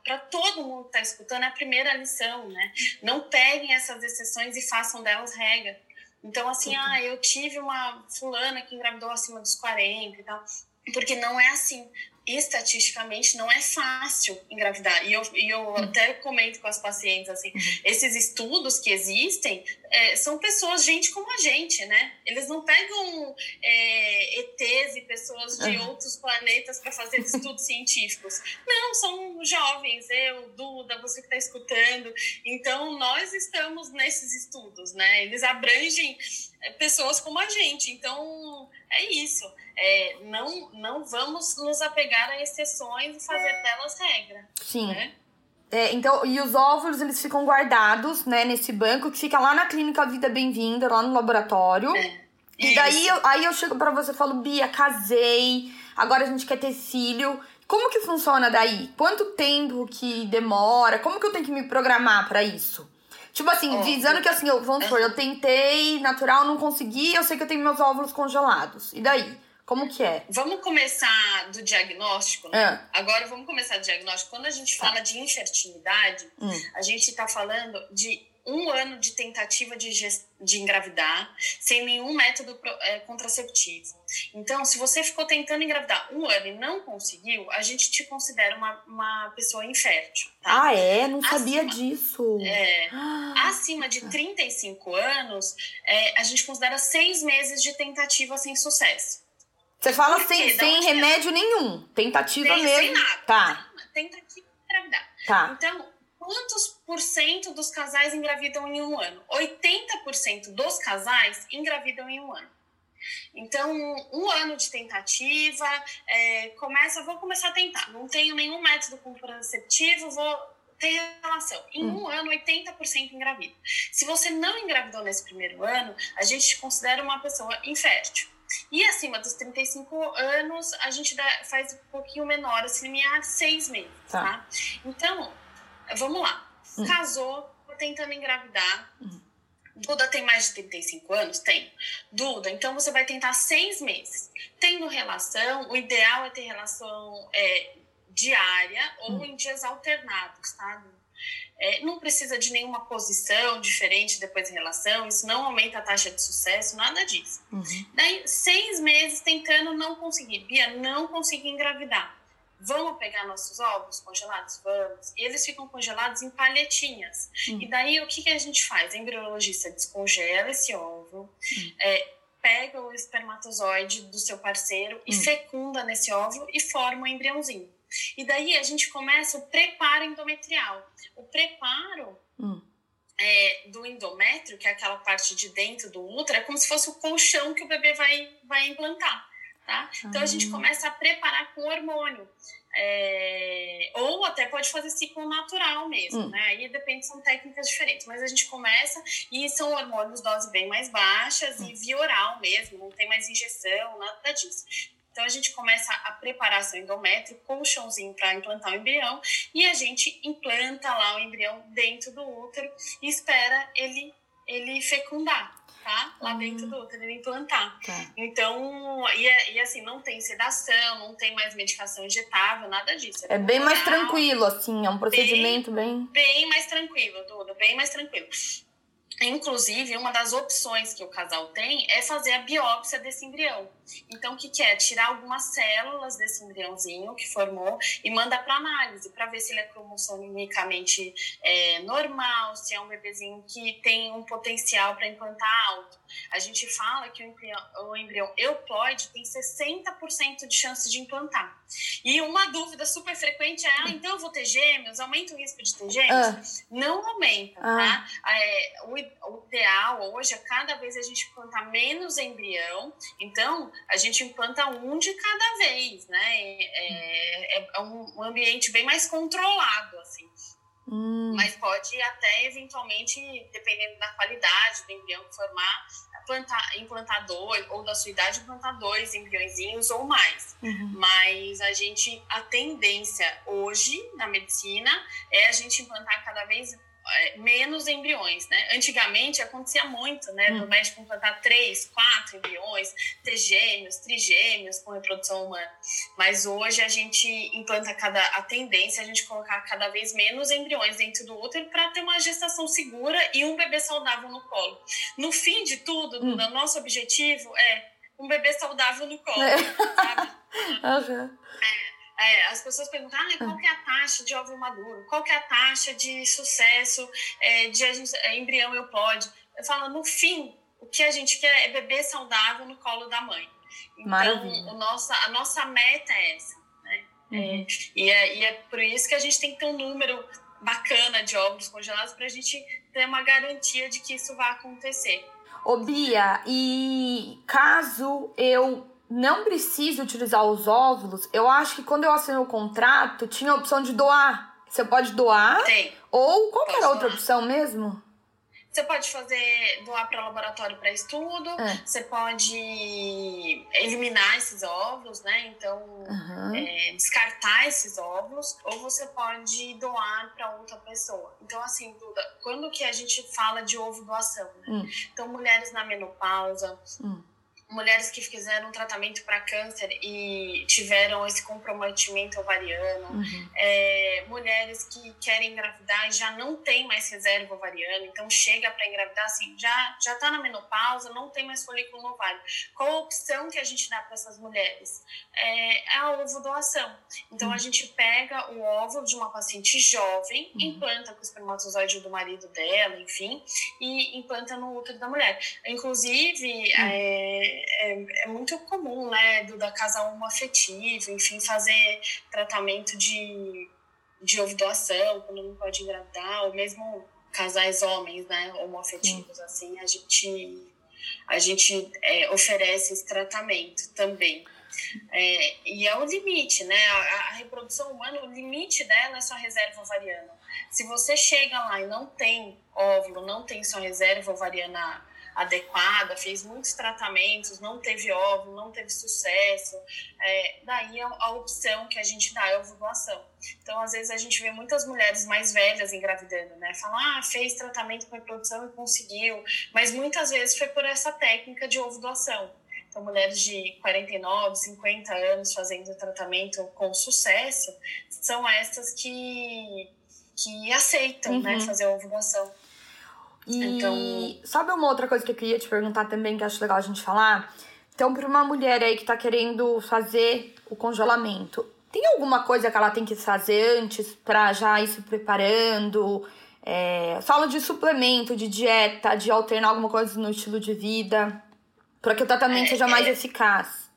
para todo mundo que está escutando, é a primeira lição, né? Não peguem essas exceções e façam delas regra. Então, assim, ah, eu tive uma fulana que engravidou acima dos 40 e tal. Porque não é assim estatisticamente não é fácil engravidar. E eu, e eu uhum. até comento com as pacientes assim, uhum. esses estudos que existem é, são pessoas, gente como a gente, né? Eles não pegam é, ETs e pessoas de uhum. outros planetas para fazer estudos científicos. Não, são jovens, eu, Duda, você que está escutando. Então, nós estamos nesses estudos, né? Eles abrangem é, pessoas como a gente. Então, é isso. É, não, não vamos nos apegar a exceções e fazer delas regra. Sim. Né? É, então, e os óvulos, eles ficam guardados, né, nesse banco que fica lá na clínica Vida Bem-vinda, lá no laboratório. É. E daí, eu, aí eu chego para você e falo, Bia, casei, agora a gente quer ter filho. Como que funciona daí? Quanto tempo que demora? Como que eu tenho que me programar para isso? Tipo assim, oh, visando que assim, eu, vamos supor, eu tentei natural, não consegui, eu sei que eu tenho meus óvulos congelados. E daí? Como que é? Vamos começar do diagnóstico, né? É. Agora vamos começar do diagnóstico. Quando a gente fala de infertilidade, hum. a gente está falando de um ano de tentativa de, de engravidar sem nenhum método é, contraceptivo. Então, se você ficou tentando engravidar um ano e não conseguiu, a gente te considera uma, uma pessoa infértil. Tá? Ah, é? Não sabia acima, disso. É, acima de 35 anos, é, a gente considera seis meses de tentativa sem sucesso. Você fala sem, sem remédio nenhum. Tentativa sem, mesmo. Sem nada. Tá. Tentativa de engravidar. Tá. Então, quantos por cento dos casais engravidam em um ano? 80% dos casais engravidam em um ano. Então, um ano de tentativa, é, começa, vou começar a tentar. Não tenho nenhum método contraceptivo, vou ter relação. Em hum. um ano, 80% engravida. Se você não engravidou nesse primeiro ano, a gente te considera uma pessoa infértil. E acima dos 35 anos, a gente dá, faz um pouquinho menor, esse limiar, seis meses, tá? tá? Então, vamos lá. Hum. Casou, tentando engravidar. Hum. Duda tem mais de 35 anos? Tem. Duda, então você vai tentar seis meses. Tendo relação, o ideal é ter relação é, diária ou hum. em dias alternados, tá? É, não precisa de nenhuma posição diferente depois em relação, isso não aumenta a taxa de sucesso, nada disso. Uhum. Daí, seis meses tentando não conseguir. Bia, não consegui engravidar. Vamos pegar nossos ovos congelados? Vamos. E eles ficam congelados em palhetinhas. Uhum. E daí, o que, que a gente faz? A embriologista descongela esse ovo, uhum. é, pega o espermatozoide do seu parceiro e hum. fecunda nesse ovo e forma um embriãozinho. E daí a gente começa o preparo endometrial. O preparo hum. é, do endométrio, que é aquela parte de dentro do útero, é como se fosse o colchão que o bebê vai, vai implantar. Tá? Então a gente ah. começa a preparar com hormônio. É, ou até pode fazer ciclo natural mesmo, hum. né? Aí depende, são técnicas diferentes. Mas a gente começa e são hormônios dose bem mais baixas hum. e via oral mesmo, não tem mais injeção, nada disso. Então a gente começa a preparar seu endométrio, colchãozinho para implantar o embrião, e a gente implanta lá o embrião dentro do útero e espera ele, ele fecundar. Tá? Lá uhum. dentro do útero, ele implantar. Tá. Então, e, e, assim, não tem sedação, não tem mais medicação injetável, nada disso. É, é bem mais tranquilo, assim, é um procedimento bem. Bem, bem mais tranquilo, tudo, bem mais tranquilo. Inclusive, uma das opções que o casal tem é fazer a biópsia desse embrião. Então, o que, que é? Tirar algumas células desse embriãozinho que formou e manda para análise para ver se ele é cromosomicamente é, normal, se é um bebezinho que tem um potencial para implantar alto. A gente fala que o embrião, o embrião euploide tem 60% de chance de implantar. E uma dúvida super frequente é: ah, então eu vou ter gêmeos? Aumenta o risco de ter gêmeos? Ah. Não aumenta, ah. tá? É, o, o ideal hoje é cada vez a gente implantar menos embrião. Então, a gente implanta um de cada vez, né? É, é, é um ambiente bem mais controlado, assim. Hum. Mas pode até, eventualmente, dependendo da qualidade do embrião que formar, plantar, implantar dois, ou da sua idade, implantar dois embriõezinhos ou mais. Uhum. Mas a gente, a tendência hoje na medicina é a gente implantar cada vez menos embriões, né? Antigamente acontecia muito, né? Do hum. médico implantar três, quatro embriões, ter gêmeos, trigêmeos com reprodução humana. Mas hoje a gente implanta cada a tendência é a gente colocar cada vez menos embriões dentro do útero para ter uma gestação segura e um bebê saudável no colo. No fim de tudo, hum. o nosso objetivo é um bebê saudável no colo, é. sabe? Uhum. É as pessoas perguntam ah, qual que é a taxa de óvulo maduro, qual que é a taxa de sucesso é, de é, embrião eu pode. Eu falo, no fim, o que a gente quer é bebê saudável no colo da mãe. Então, o nossa, a nossa meta é essa. Né? É, uhum. E, é, e é por isso que a gente tem que ter um número bacana de óvulos congelados para a gente ter uma garantia de que isso vai acontecer. Ô Bia, e caso eu não precisa utilizar os óvulos, eu acho que quando eu assinei o contrato, tinha a opção de doar. Você pode doar? Tem. Ou qual era a outra opção mesmo? Você pode fazer doar para laboratório para estudo, é. você pode eliminar esses óvulos, né? Então, uhum. é, descartar esses óvulos, ou você pode doar para outra pessoa. Então, assim, Duda, quando que a gente fala de ovo doação? Né? Hum. Então, mulheres na menopausa. Hum mulheres que fizeram um tratamento para câncer e tiveram esse comprometimento ovariano, uhum. é, mulheres que querem engravidar e já não tem mais reserva ovariana, então chega para engravidar assim, já já está na menopausa, não tem mais folículo no ovário. Qual a opção que a gente dá para essas mulheres? É, é a ovo doação. Então uhum. a gente pega o óvulo de uma paciente jovem, uhum. implanta com o espermatozoide do marido dela, enfim, e implanta no útero da mulher. Inclusive, é, é, é, muito comum, né, do da casa homoafetiva, enfim, fazer tratamento de, de doação quando não pode engravidar, ou mesmo casais homens, né, homoafetivos, Sim. assim, a gente, a gente é, oferece esse tratamento também. É, e é o limite, né? A, a, reprodução humana, o limite dela é sua reserva ovariana. Se você chega lá e não tem óvulo, não tem sua reserva ovariana adequada, fez muitos tratamentos, não teve óvulo, não teve sucesso, é, daí a, a, opção que a gente dá é ovulação. Então, às vezes, a gente vê muitas mulheres mais velhas engravidando, né? Falam, ah, fez tratamento com reprodução e conseguiu, mas muitas vezes foi por essa técnica de ovulação. Então, mulheres de 49, 50 anos fazendo tratamento com sucesso, são essas que, que aceitam, né, uhum. né, fazer a ovulação. E então... sabe uma outra coisa que eu queria te perguntar também, que acho legal a gente falar? Então, para uma mulher aí que tá querendo fazer o congelamento, tem alguma coisa que ela tem que fazer antes para já ir se preparando? É, fala de suplemento, de dieta, de alternar alguma coisa no estilo de vida, para que o tratamento é, seja mais é, eficaz.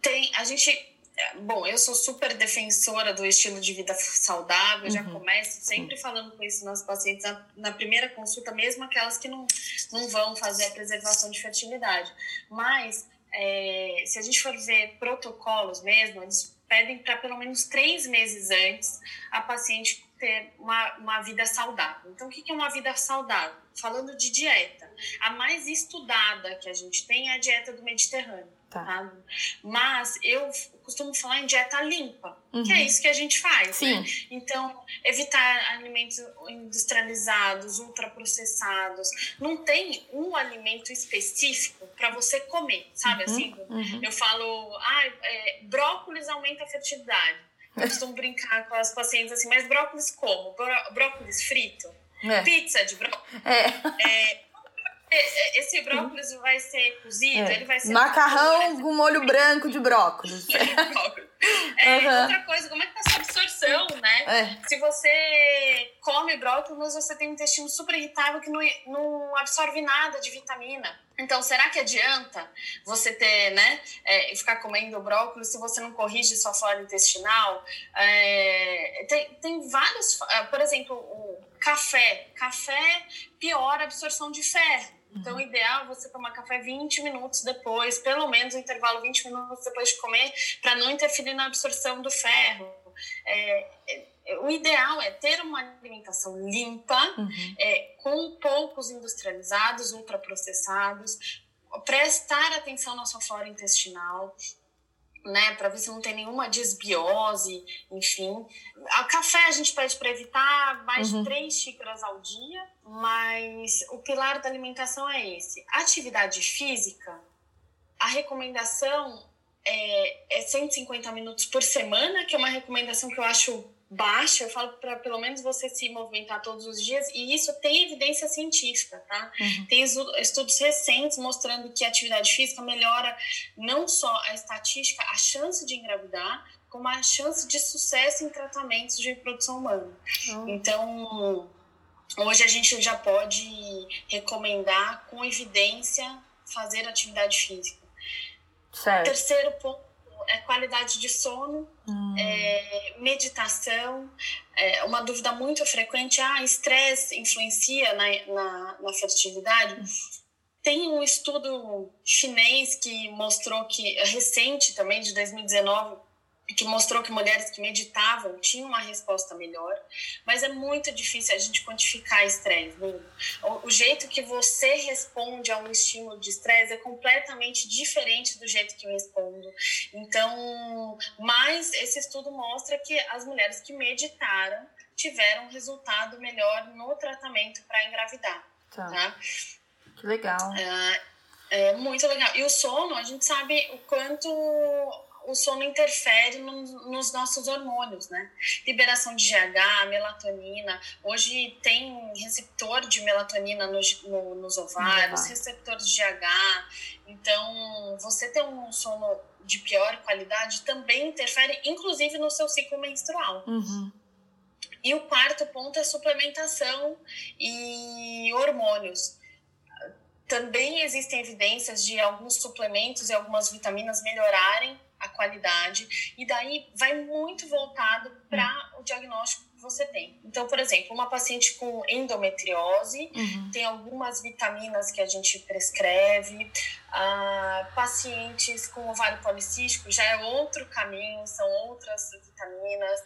Tem, a gente Bom, eu sou super defensora do estilo de vida saudável, uhum. já começo sempre falando com isso nos pacientes na, na, primeira consulta, mesmo aquelas que não, não vão fazer a preservação de fertilidade. Mas, é, se a gente for ver protocolos mesmo, eles pedem para pelo menos três meses antes a paciente ter uma, uma vida saudável. Então, o que é uma vida saudável? Falando de dieta, a mais estudada que a gente tem é a dieta do Mediterrâneo. Tá. tá. Mas eu costumo falar em dieta limpa, uhum. que é uhum. isso que a gente faz. Sim. Né? Então, evitar alimentos industrializados, ultraprocessados. Não tem um alimento específico para você comer, sabe uhum. assim? Uhum. Eu falo, ah, é, brócolis aumenta a fertilidade. Eu costumo brincar com as pacientes assim, mas brócolis como? Bró brócolis frito? É. Pizza de brócolis. É é, esse brócolis vai ser cozido, é. ele vai ser. Macarrão com molho branco de brócolis. é, uhum. Outra coisa, como é que tá a sua absorção, né? É. Se você come brócolis, você tem um intestino super irritável que não, não absorve nada de vitamina. Então, será que adianta você ter, né, é, ficar comendo brócolis se você não corrige sua flora intestinal? É, tem, tem vários, por exemplo, o café. Café piora a absorção de ferro. Então, o ideal é você tomar café 20 minutos depois, pelo menos um intervalo 20 minutos depois de comer, para não interferir na absorção do ferro. É, é, o ideal é ter uma alimentação limpa, uhum. é, com poucos industrializados, ultraprocessados, prestar atenção na sua flora intestinal, né, para ver se não tem nenhuma desbiose, enfim. A café a gente pede para evitar mais uhum. de três xícaras ao dia, mas o pilar da alimentação é esse. Atividade física, a recomendação é, é 150 minutos por semana, que é uma recomendação que eu acho baixa, eu falo para pelo menos você se movimentar todos os dias, e isso tem evidência científica, tá? Uhum. Tem estudos recentes mostrando que a atividade física melhora não só a estatística, a chance de engravidar, como a chance de sucesso em tratamentos de reprodução humana. Uhum. Então, hoje a gente já pode recomendar com evidência fazer atividade física. Certo. Terceiro ponto é qualidade de sono, hum. é, meditação. É, uma dúvida muito frequente: ah, estresse influencia na, na, na fertilidade? Tem um estudo chinês que mostrou que, recente também, de 2019, que mostrou que mulheres que meditavam tinham uma resposta melhor, mas é muito difícil a gente quantificar estresse. O, o, jeito que você responde a um estímulo de estresse é completamente diferente do jeito que eu respondo. Então, mas esse estudo mostra que as mulheres que meditaram tiveram um resultado melhor no tratamento para engravidar. Tá. tá. Que legal. É, é muito legal. E o sono, a gente sabe o quanto o sono interfere no, nos nossos hormônios, né? Liberação de GH, melatonina. Hoje tem receptor de melatonina nos, no, nos ovários, uhum. receptores de GH. Então, você ter um sono de pior qualidade também interfere, inclusive, no seu ciclo menstrual. Uhum. E o quarto ponto é suplementação e hormônios. Também existem evidências de alguns suplementos e algumas vitaminas melhorarem a qualidade, e daí vai muito voltado para o diagnóstico que você tem. Então, por exemplo, uma paciente com endometriose, uhum. tem algumas vitaminas que a gente prescreve, ah, pacientes com ovário policístico já é outro caminho, são outras vitaminas.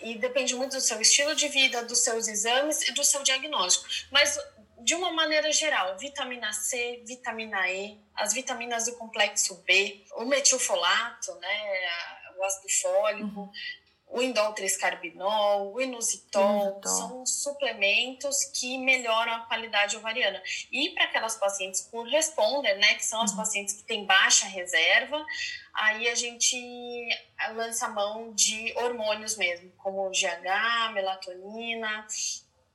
E depende muito do seu estilo de vida, dos seus exames e do seu diagnóstico. Mas de uma maneira geral, vitamina C, vitamina E, as vitaminas do complexo B, o metilfolato, né, o ácido fólico, uhum. o indol 3-carbinol, o inositol, são suplementos que melhoram a qualidade ovariana. E para aquelas pacientes por responder, né, que são as uhum. pacientes que têm baixa reserva, aí a gente lança mão de hormônios mesmo, como GH, melatonina,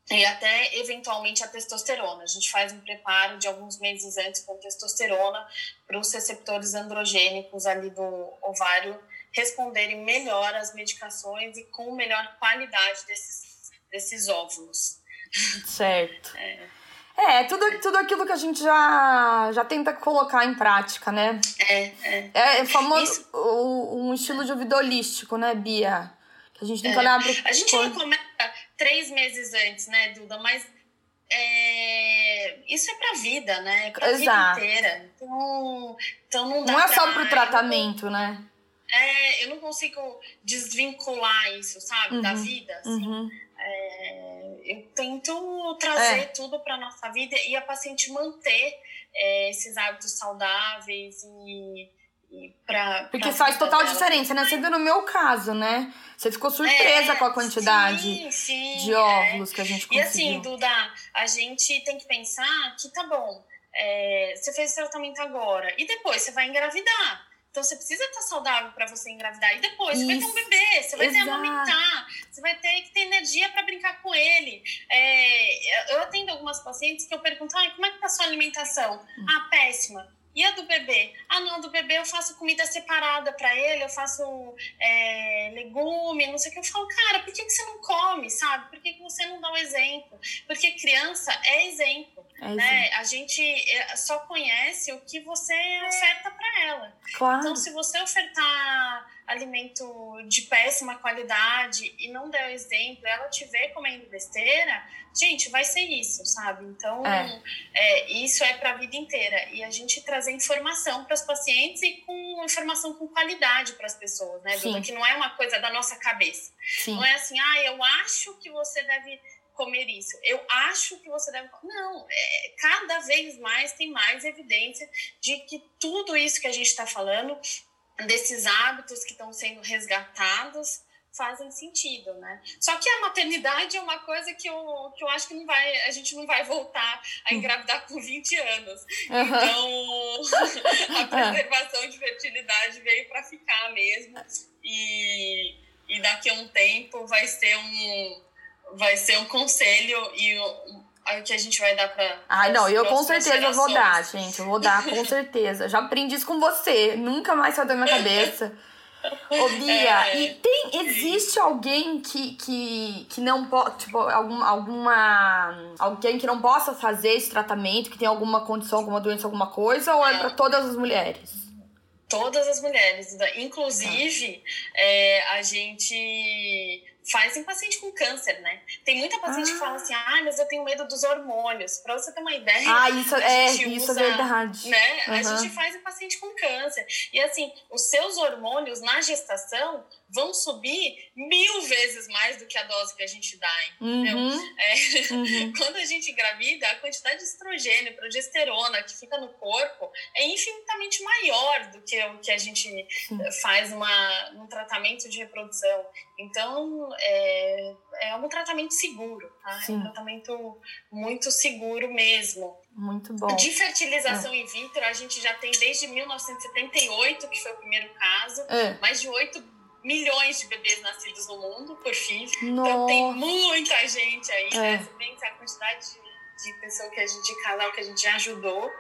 e até eventualmente a testosterona. A gente faz um preparo de alguns meses antes com testosterona para os receptores androgênicos ali do ovário responderem melhor às medicações e com melhor qualidade desses, desses óvulos. Certo. É. É, tudo, tudo aquilo que a gente já, já tenta colocar em prática, né? É, é. É, é famoso o, um estilo de vida holístico, né, Bia? Que a gente tem que é. olhar pro... A gente não começa três meses antes, né, Duda? Mas é, isso é pra vida, né? É pra Exato. vida inteira. Então, então não dá Não é pra, só pro tratamento, não, né? É, eu não consigo desvincular isso, sabe? Uhum, da vida, assim. Uhum. É, eu tento trazer é. tudo para nossa vida e a paciente manter é, esses hábitos saudáveis e Pra, Porque pra faz total dela. diferença, né? Você viu no meu caso, né? Você ficou surpresa é, com a quantidade sim, sim, de óvulos é. que a gente conseguiu. E assim, Duda, a gente tem que pensar que tá bom, é, você fez o tratamento agora e depois você vai engravidar. Então você precisa estar saudável para você engravidar. E depois, Isso. você vai ter um bebê, você vai Exato. ter amamentar, você vai ter que ter energia para brincar com ele. É, eu atendo algumas pacientes que eu pergunto: ah, como é que tá a sua alimentação? Hum. Ah, péssima. E a do bebê? Ah, não, do bebê eu faço comida separada para ele, eu faço é, legume, não sei o que. Eu falo, cara, por que, que você não come, sabe? Por que, que você não dá o um exemplo? Porque criança é exemplo, é né? A gente é, só conhece o que você oferta para ela. Claro. Então, se você ofertar alimento de péssima qualidade e não der o exemplo, ela te vê comendo besteira, gente, vai ser isso, sabe? Então, é. É, isso é para a vida inteira. E a gente trazer informação para os pacientes e com informação com qualidade para as pessoas, né, Duda? Que não é uma coisa da nossa cabeça. Sim. Não é assim, ah, eu acho que você deve comer isso. Eu acho que você deve. Não, é, cada vez mais tem mais evidência de que tudo isso que a gente está falando, desses hábitos que estão sendo resgatados, fazem sentido, né? Só que a maternidade é uma coisa que eu, que eu acho que não vai, a gente não vai voltar a engravidar com 20 anos. Uhum. Então, a preservação de fertilidade veio para ficar mesmo. E, e daqui a um tempo vai ser um vai ser um conselho e o que a gente vai dar para Ai, não, eu com certeza vou dar, gente. Eu vou dar, com certeza. Já aprendi isso com você. Nunca mais saiu da minha cabeça. Ô, Bia, é, e tem, existe alguém que, que, que não pode, tipo, algum, alguma. Alguém que não possa fazer esse tratamento, que tem alguma condição, alguma doença, alguma coisa, ou é para todas as mulheres? Todas as mulheres. Inclusive, tá. é, a gente faz em paciente com câncer, né? Tem muita paciente ah. que fala assim, ah, mas eu tenho medo dos hormônios. Pra você ter uma ideia. Ah, isso, é, isso é verdade. Né? Uhum. A gente faz em paciente com câncer. E assim, os seus hormônios na gestação vão subir mil vezes mais do que a dose que a gente dá, entendeu? Uhum. É, uhum. Quando a gente engravida, a quantidade de estrogênio, progesterona que fica no corpo é infinitamente maior do que o que a gente faz uma, num tratamento de reprodução. Então, é, é um tratamento seguro, tá? É um tratamento muito seguro mesmo. Muito bom. De fertilização é. in vitro, a gente já tem desde 1978, que foi o primeiro caso, é. mais de 8 milhões de bebês nascidos no mundo por FIV. Nossa. Então tem muita gente aí, é. né? Você pensa a quantidade de, de pessoa que a gente, de casal que a gente já ajudou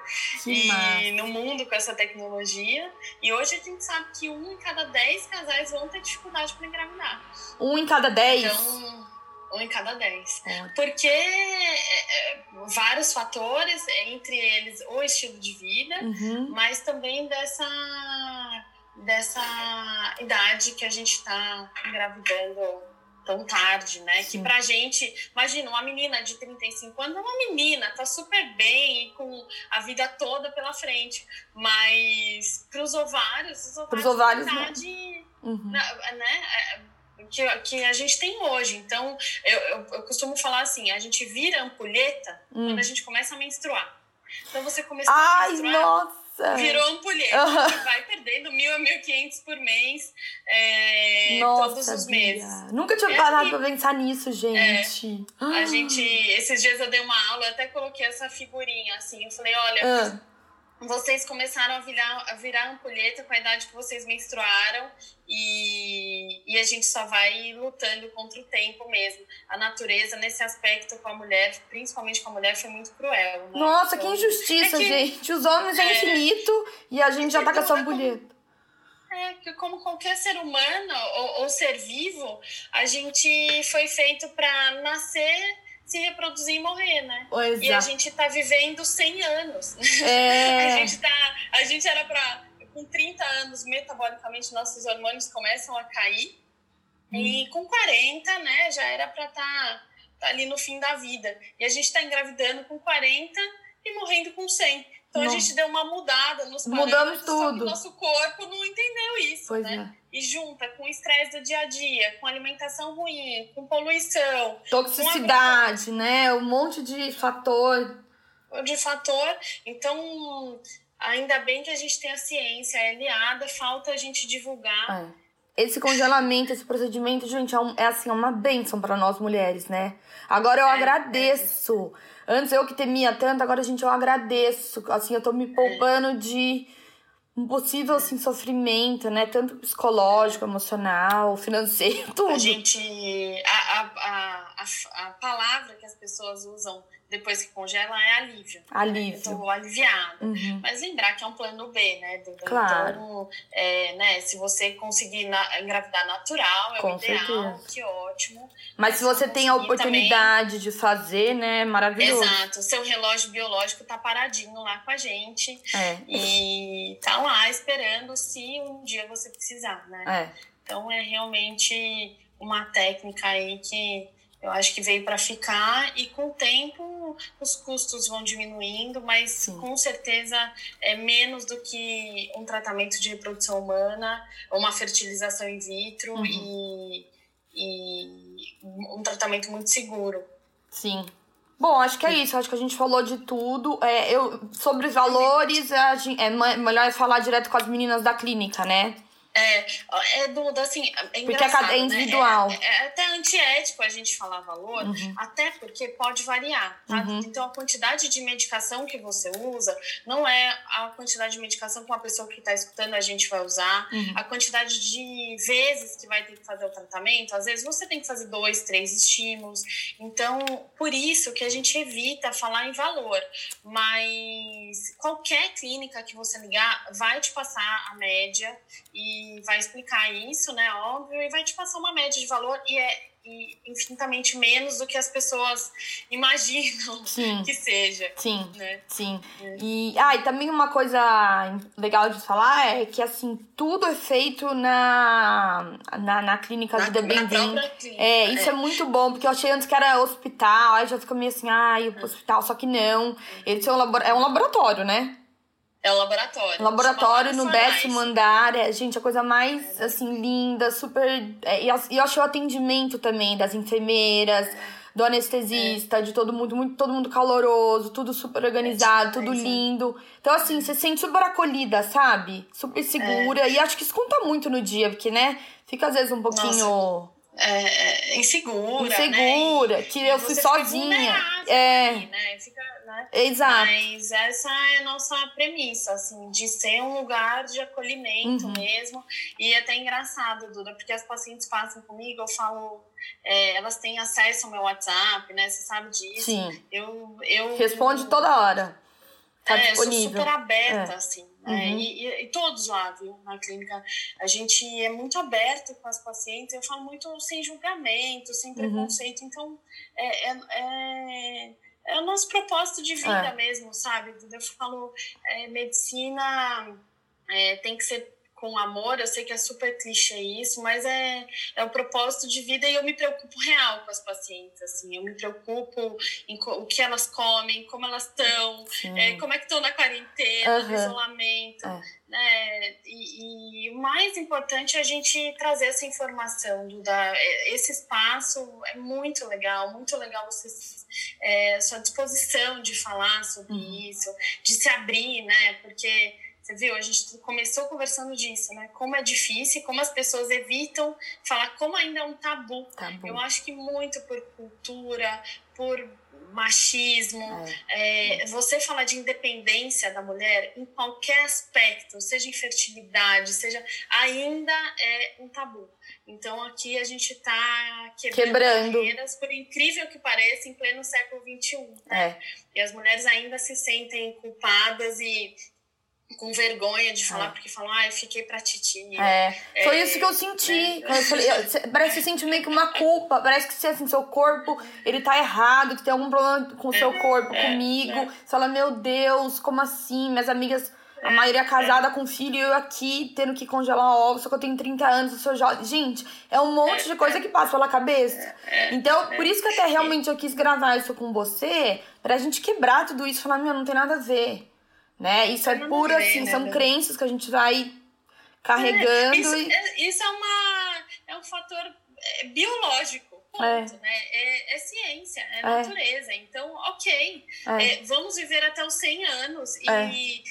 que e massa. no mundo com essa tecnologia. E hoje a gente sabe que um em cada dez casais vão ter dificuldade para engravidar. Um em cada dez? Então, um em cada dez. É. Porque é, vários fatores, entre eles o estilo de vida, uhum. mas também dessa dessa idade que a gente está engravidando tão tarde, né? Sim. Que pra gente, imagina, uma menina de 35 anos, uma menina, tá super bem e com a vida toda pela frente, mas pros ovários, os ovários, pros ovários idade, uhum. né? É, que, que a gente tem hoje. Então, eu, eu, eu costumo falar assim, a gente vira ampulheta hum. quando a gente começa a menstruar. Então você começou Ai, a menstruar. Nossa Virou ampulheta. Uhum. Vai perdendo mil a mil quinhentos por mês, é, Nossa, todos os meses. Bia. Nunca tinha parado pra pensar nisso, gente. É, ah. A gente, esses dias eu dei uma aula, eu até coloquei essa figurinha assim. Eu falei, olha. Ah vocês começaram a virar, a virar ampulheta com a idade que vocês menstruaram e, e a gente só vai lutando contra o tempo mesmo. A natureza, nesse aspecto com a mulher, principalmente com a mulher, foi muito cruel. Né? Nossa, então, que injustiça, é que, gente. Os homens é, é infinito e a gente já tá com essa ampulheta. É, que como qualquer ser humano ou, ou ser vivo, a gente foi feito para nascer se reproduzir e morrer, né? Pois e a gente tá vivendo 100 anos. É. a gente tá, a gente era para com 30 anos metabolicamente nossos hormônios começam a cair hum. e com 40, né, já era para estar tá, tá ali no fim da vida. E a gente tá engravidando com 40 e morrendo com 100. Então a gente deu uma mudada nos parâmetros, Mudamos tudo. nosso corpo não entendeu isso, pois né? É. E junta com o estresse do dia a dia, com alimentação ruim, com poluição, toxicidade, com né? Um monte de fator. De fator. Então, ainda bem que a gente tem a ciência aliada, falta a gente divulgar. É esse congelamento, esse procedimento, gente, é, um, é assim, é uma bênção para nós mulheres, né? Agora eu é, agradeço. É. Antes eu que temia tanto, agora, gente, eu agradeço. Assim, eu tô me poupando de um possível assim, sofrimento, né? Tanto psicológico, emocional, financeiro, tudo. A gente. A, a, a, a, palavra que as pessoas usam depois que congela é alívio. Alívio. Estou aliviada. Uhum. Mas lembrar que é um plano B, né? Claro. Então, é, né, se você conseguir na, engravidar natural, é Com o ideal, certeza. que ótimo. Mas se você tem a oportunidade também... de fazer, né? Maravilhoso. Exato. Seu relógio biológico tá paradinho lá com a gente. É. E tá lá esperando se um dia você precisar, né? É. Então é realmente uma técnica aí que eu acho que veio para ficar e com o tempo os custos vão diminuindo, mas Sim. com certeza é menos do que um tratamento de reprodução humana, uma fertilização in vitro Uhum. e, e um tratamento muito seguro. Sim. Bom, acho que é isso. Acho que a gente falou de tudo. É, eu, sobre valores, a gente, é melhor falar direto com as meninas da clínica, né? É, é Duda, assim, é Porque é engraçado, cada- é né? individual. É, é até antiético a gente falar valor, Uhum. até porque pode variar, tá? Uhum. Então, a quantidade de medicação que você usa não é a quantidade de medicação que uma pessoa que está escutando a gente vai usar, Uhum. a quantidade de vezes que vai ter que fazer o tratamento, às vezes você tem que fazer dois, três estímulos. Então, por isso que a gente evita falar em valor. Mas qualquer clínica que você ligar vai te passar a média e vai explicar isso, né? Óbvio, e vai te passar uma média de valor e é e infinitamente menos do que as pessoas imaginam Sim. que seja, Sim. né? Sim. E, ah, e também uma coisa legal de falar é que, assim, tudo é feito na, na, na clínica Na, própria clínica. É, isso é. muito bom, porque eu achei antes que era hospital, aí já fica meio assim, ai, hospital, só que não. Ele é um, labora- é um laboratório, né? É um laboratório. Laboratório no décimo andar, é, gente, a coisa mais, assim, linda, super... é, e, eu achei o atendimento também das enfermeiras, do anestesista, de todo mundo, muito, todo mundo caloroso, tudo super organizado, É tudo demais, é. lindo. Então, assim, você se sente super acolhida, sabe? Super segura. E acho que isso conta muito no dia, porque, né, fica às vezes um pouquinho É, é, insegura, insegura, né? que eu fui sozinha. É. ali, né? Fica, né? Exato. Mas essa é a nossa premissa, assim, de ser um lugar de acolhimento Uhum. mesmo. E é até engraçado, Duda, porque as pacientes passam comigo, eu falo, é, elas têm acesso ao meu WhatsApp, né? Você sabe disso. Sim. Eu, eu Responde toda hora. Tá é, disponível. sou super aberta, É. assim. né? Uhum. E todos lá, viu, na clínica, a gente é muito aberto com as pacientes, eu falo muito sem julgamento, sem Uhum. preconceito. Então, é, é, é, é o nosso propósito de vida É. mesmo, sabe? Eu falo, é, medicina é, tem que ser com amor, eu sei que é super clichê isso, mas é, é o propósito de vida e eu me preocupo real com as pacientes, assim, eu me preocupo em o que elas comem, como elas estão, é, como é que estão na quarentena, no Aham. isolamento, É. né? E, e o mais importante é a gente trazer essa informação, Duda. É, Esse espaço é muito legal, muito legal você é, sua disposição de falar sobre Uhum. isso, de se abrir, né? Porque você viu, a gente começou conversando disso, né? Como é difícil, como as pessoas evitam falar, como ainda é um tabu. Bom. Eu acho que muito por cultura, por machismo, É. é, você falar de independência da mulher em qualquer aspecto, seja infertilidade, seja ainda é um tabu. Então aqui a gente está quebrando, Quebrando. barreiras, por incrível que pareça, em pleno século XXI. né? É. E as mulheres ainda se sentem culpadas e com vergonha de falar, É. porque falam, ai, fiquei pra titia. É, foi É, isso que eu senti. né? Quando eu falei, eu- parece que você sente meio que uma culpa. Parece que você, assim, seu corpo, ele tá errado, que tem algum problema com o seu corpo, é, comigo. é. Você fala, meu Deus, como assim? Minhas amigas, a maioria casada com filho, e eu aqui tendo que congelar ovos, só que eu tenho 30 anos, eu sou jovem. Gente, é um monte de coisa que passa pela cabeça. Então, por isso que até realmente eu quis gravar isso com você, pra gente quebrar tudo isso e falar, meu, não tem nada a ver. Né? Isso é Tem nada puro a ver, assim, né, são Dani? crenças que a gente vai carregando Isso, e. é, isso é, uma, é um fator é, biológico, ponto, É. né? É, é ciência, é, É. natureza. Então, ok, É. é, vamos viver até os 100 anos e, É. e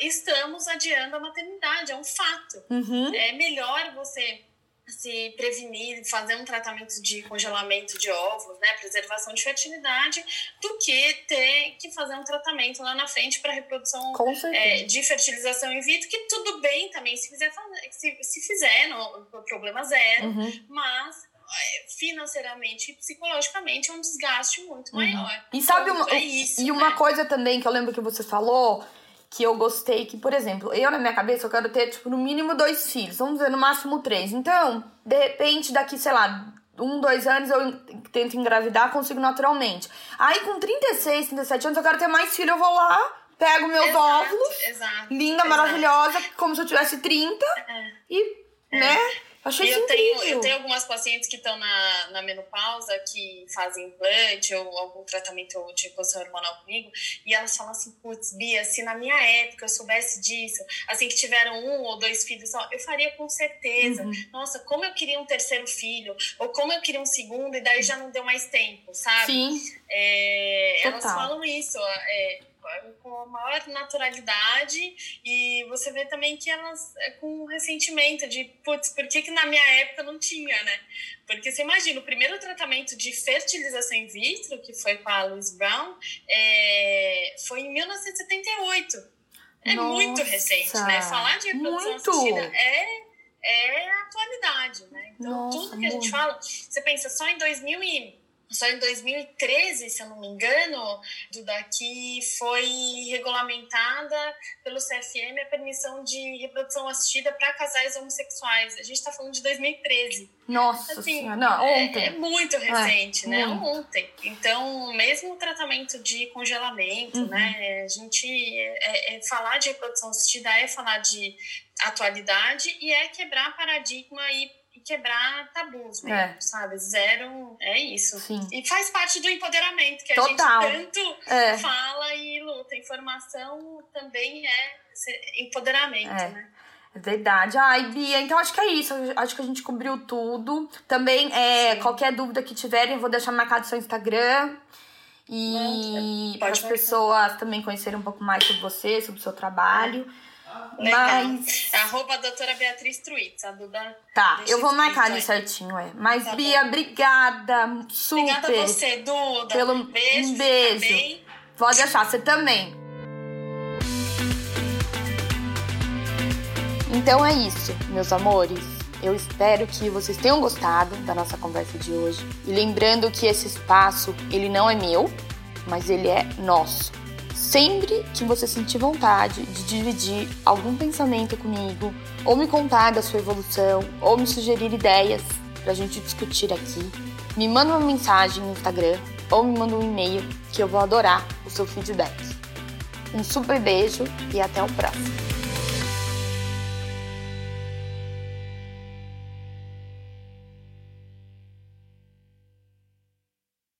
estamos adiando a maternidade, é um fato. Uhum. É melhor você se prevenir, fazer um tratamento de congelamento de ovos, né, preservação de fertilidade, do que ter que fazer um tratamento lá na frente para reprodução é, de fertilização in vitro, que tudo bem também se fizer, se, se fizer, não, problema zero, uhum. mas é, financeiramente e psicologicamente é um desgaste muito uhum. maior. E sabe uma, é isso, e uma né? coisa também que eu lembro que você falou que eu gostei que, por exemplo, eu na minha cabeça eu quero ter, tipo, no mínimo dois filhos, vamos dizer, no máximo três. Então, de repente, daqui, sei lá, um, dois anos eu tento engravidar, consigo naturalmente. Aí com 36, 37 anos eu quero ter mais filho, eu vou lá, pego meus exato, óvulos, exato, linda, exato. maravilhosa, como se eu tivesse 30, é. e, é. né? Achei eu tenho, eu tenho algumas pacientes que estão na, na menopausa que fazem implante ou algum tratamento de reposição hormonal comigo, e elas falam assim: putz, Bia, se na minha época eu soubesse disso, assim que tiveram um ou dois filhos só, eu faria com certeza. Uhum. Nossa, como eu queria um terceiro filho, ou como eu queria um segundo, e daí já não deu mais tempo, sabe? Sim. É, elas falam isso. É, com a maior naturalidade e você vê também que elas é com ressentimento de, putz, por que, que na minha época não tinha, né? Porque você imagina, o primeiro tratamento de fertilização in vitro, que foi com a Louise Brown, é, foi em 1978. É Nossa, muito recente, né? Falar de reprodução muito. assistida é, é atualidade, né? Então, Nossa, tudo que a gente fala, você pensa só em 2000 e só em 2013, se eu não me engano, do daqui foi regulamentada pelo CFM a permissão de reprodução assistida para casais homossexuais. A gente está falando de 2013. Nossa assim, não, é, ontem. É, é muito recente, é, né? Muito. Ontem. Então, mesmo o tratamento de congelamento, uhum. né? A gente é, é, falar de reprodução assistida é falar de atualidade e é quebrar paradigma e quebrar tabus mesmo, é. sabe? Zero, é isso. Sim. E faz parte do empoderamento que Total. a gente tanto é. fala e luta. Informação também é empoderamento, é. né? É verdade. Ai, Bia, então acho que é isso. Acho que a gente cobriu tudo. Também, é, qualquer dúvida que tiverem, eu vou deixar marcado no seu Instagram. E para as pessoas também conhecerem um pouco mais sobre você, sobre o seu trabalho. Legal. Mas... Arroba doutora Beatriz Truitz, a Duda. Tá, eu vou marcar ali certinho, é. Mas, tá Bia, bom. obrigada. Super. Obrigada a você, Duda. Pelo... Beijo. Um beijo. Pode achar, você também. Então é isso, meus amores. Eu espero que vocês tenham gostado da nossa conversa de hoje. E lembrando que esse espaço, ele não é meu, mas ele é nosso. Sempre que você sentir vontade de dividir algum pensamento comigo, ou me contar da sua evolução, ou me sugerir ideias para a gente discutir aqui, me manda uma mensagem no Instagram ou me manda um e-mail que eu vou adorar o seu feedback. Um super beijo e até o próximo!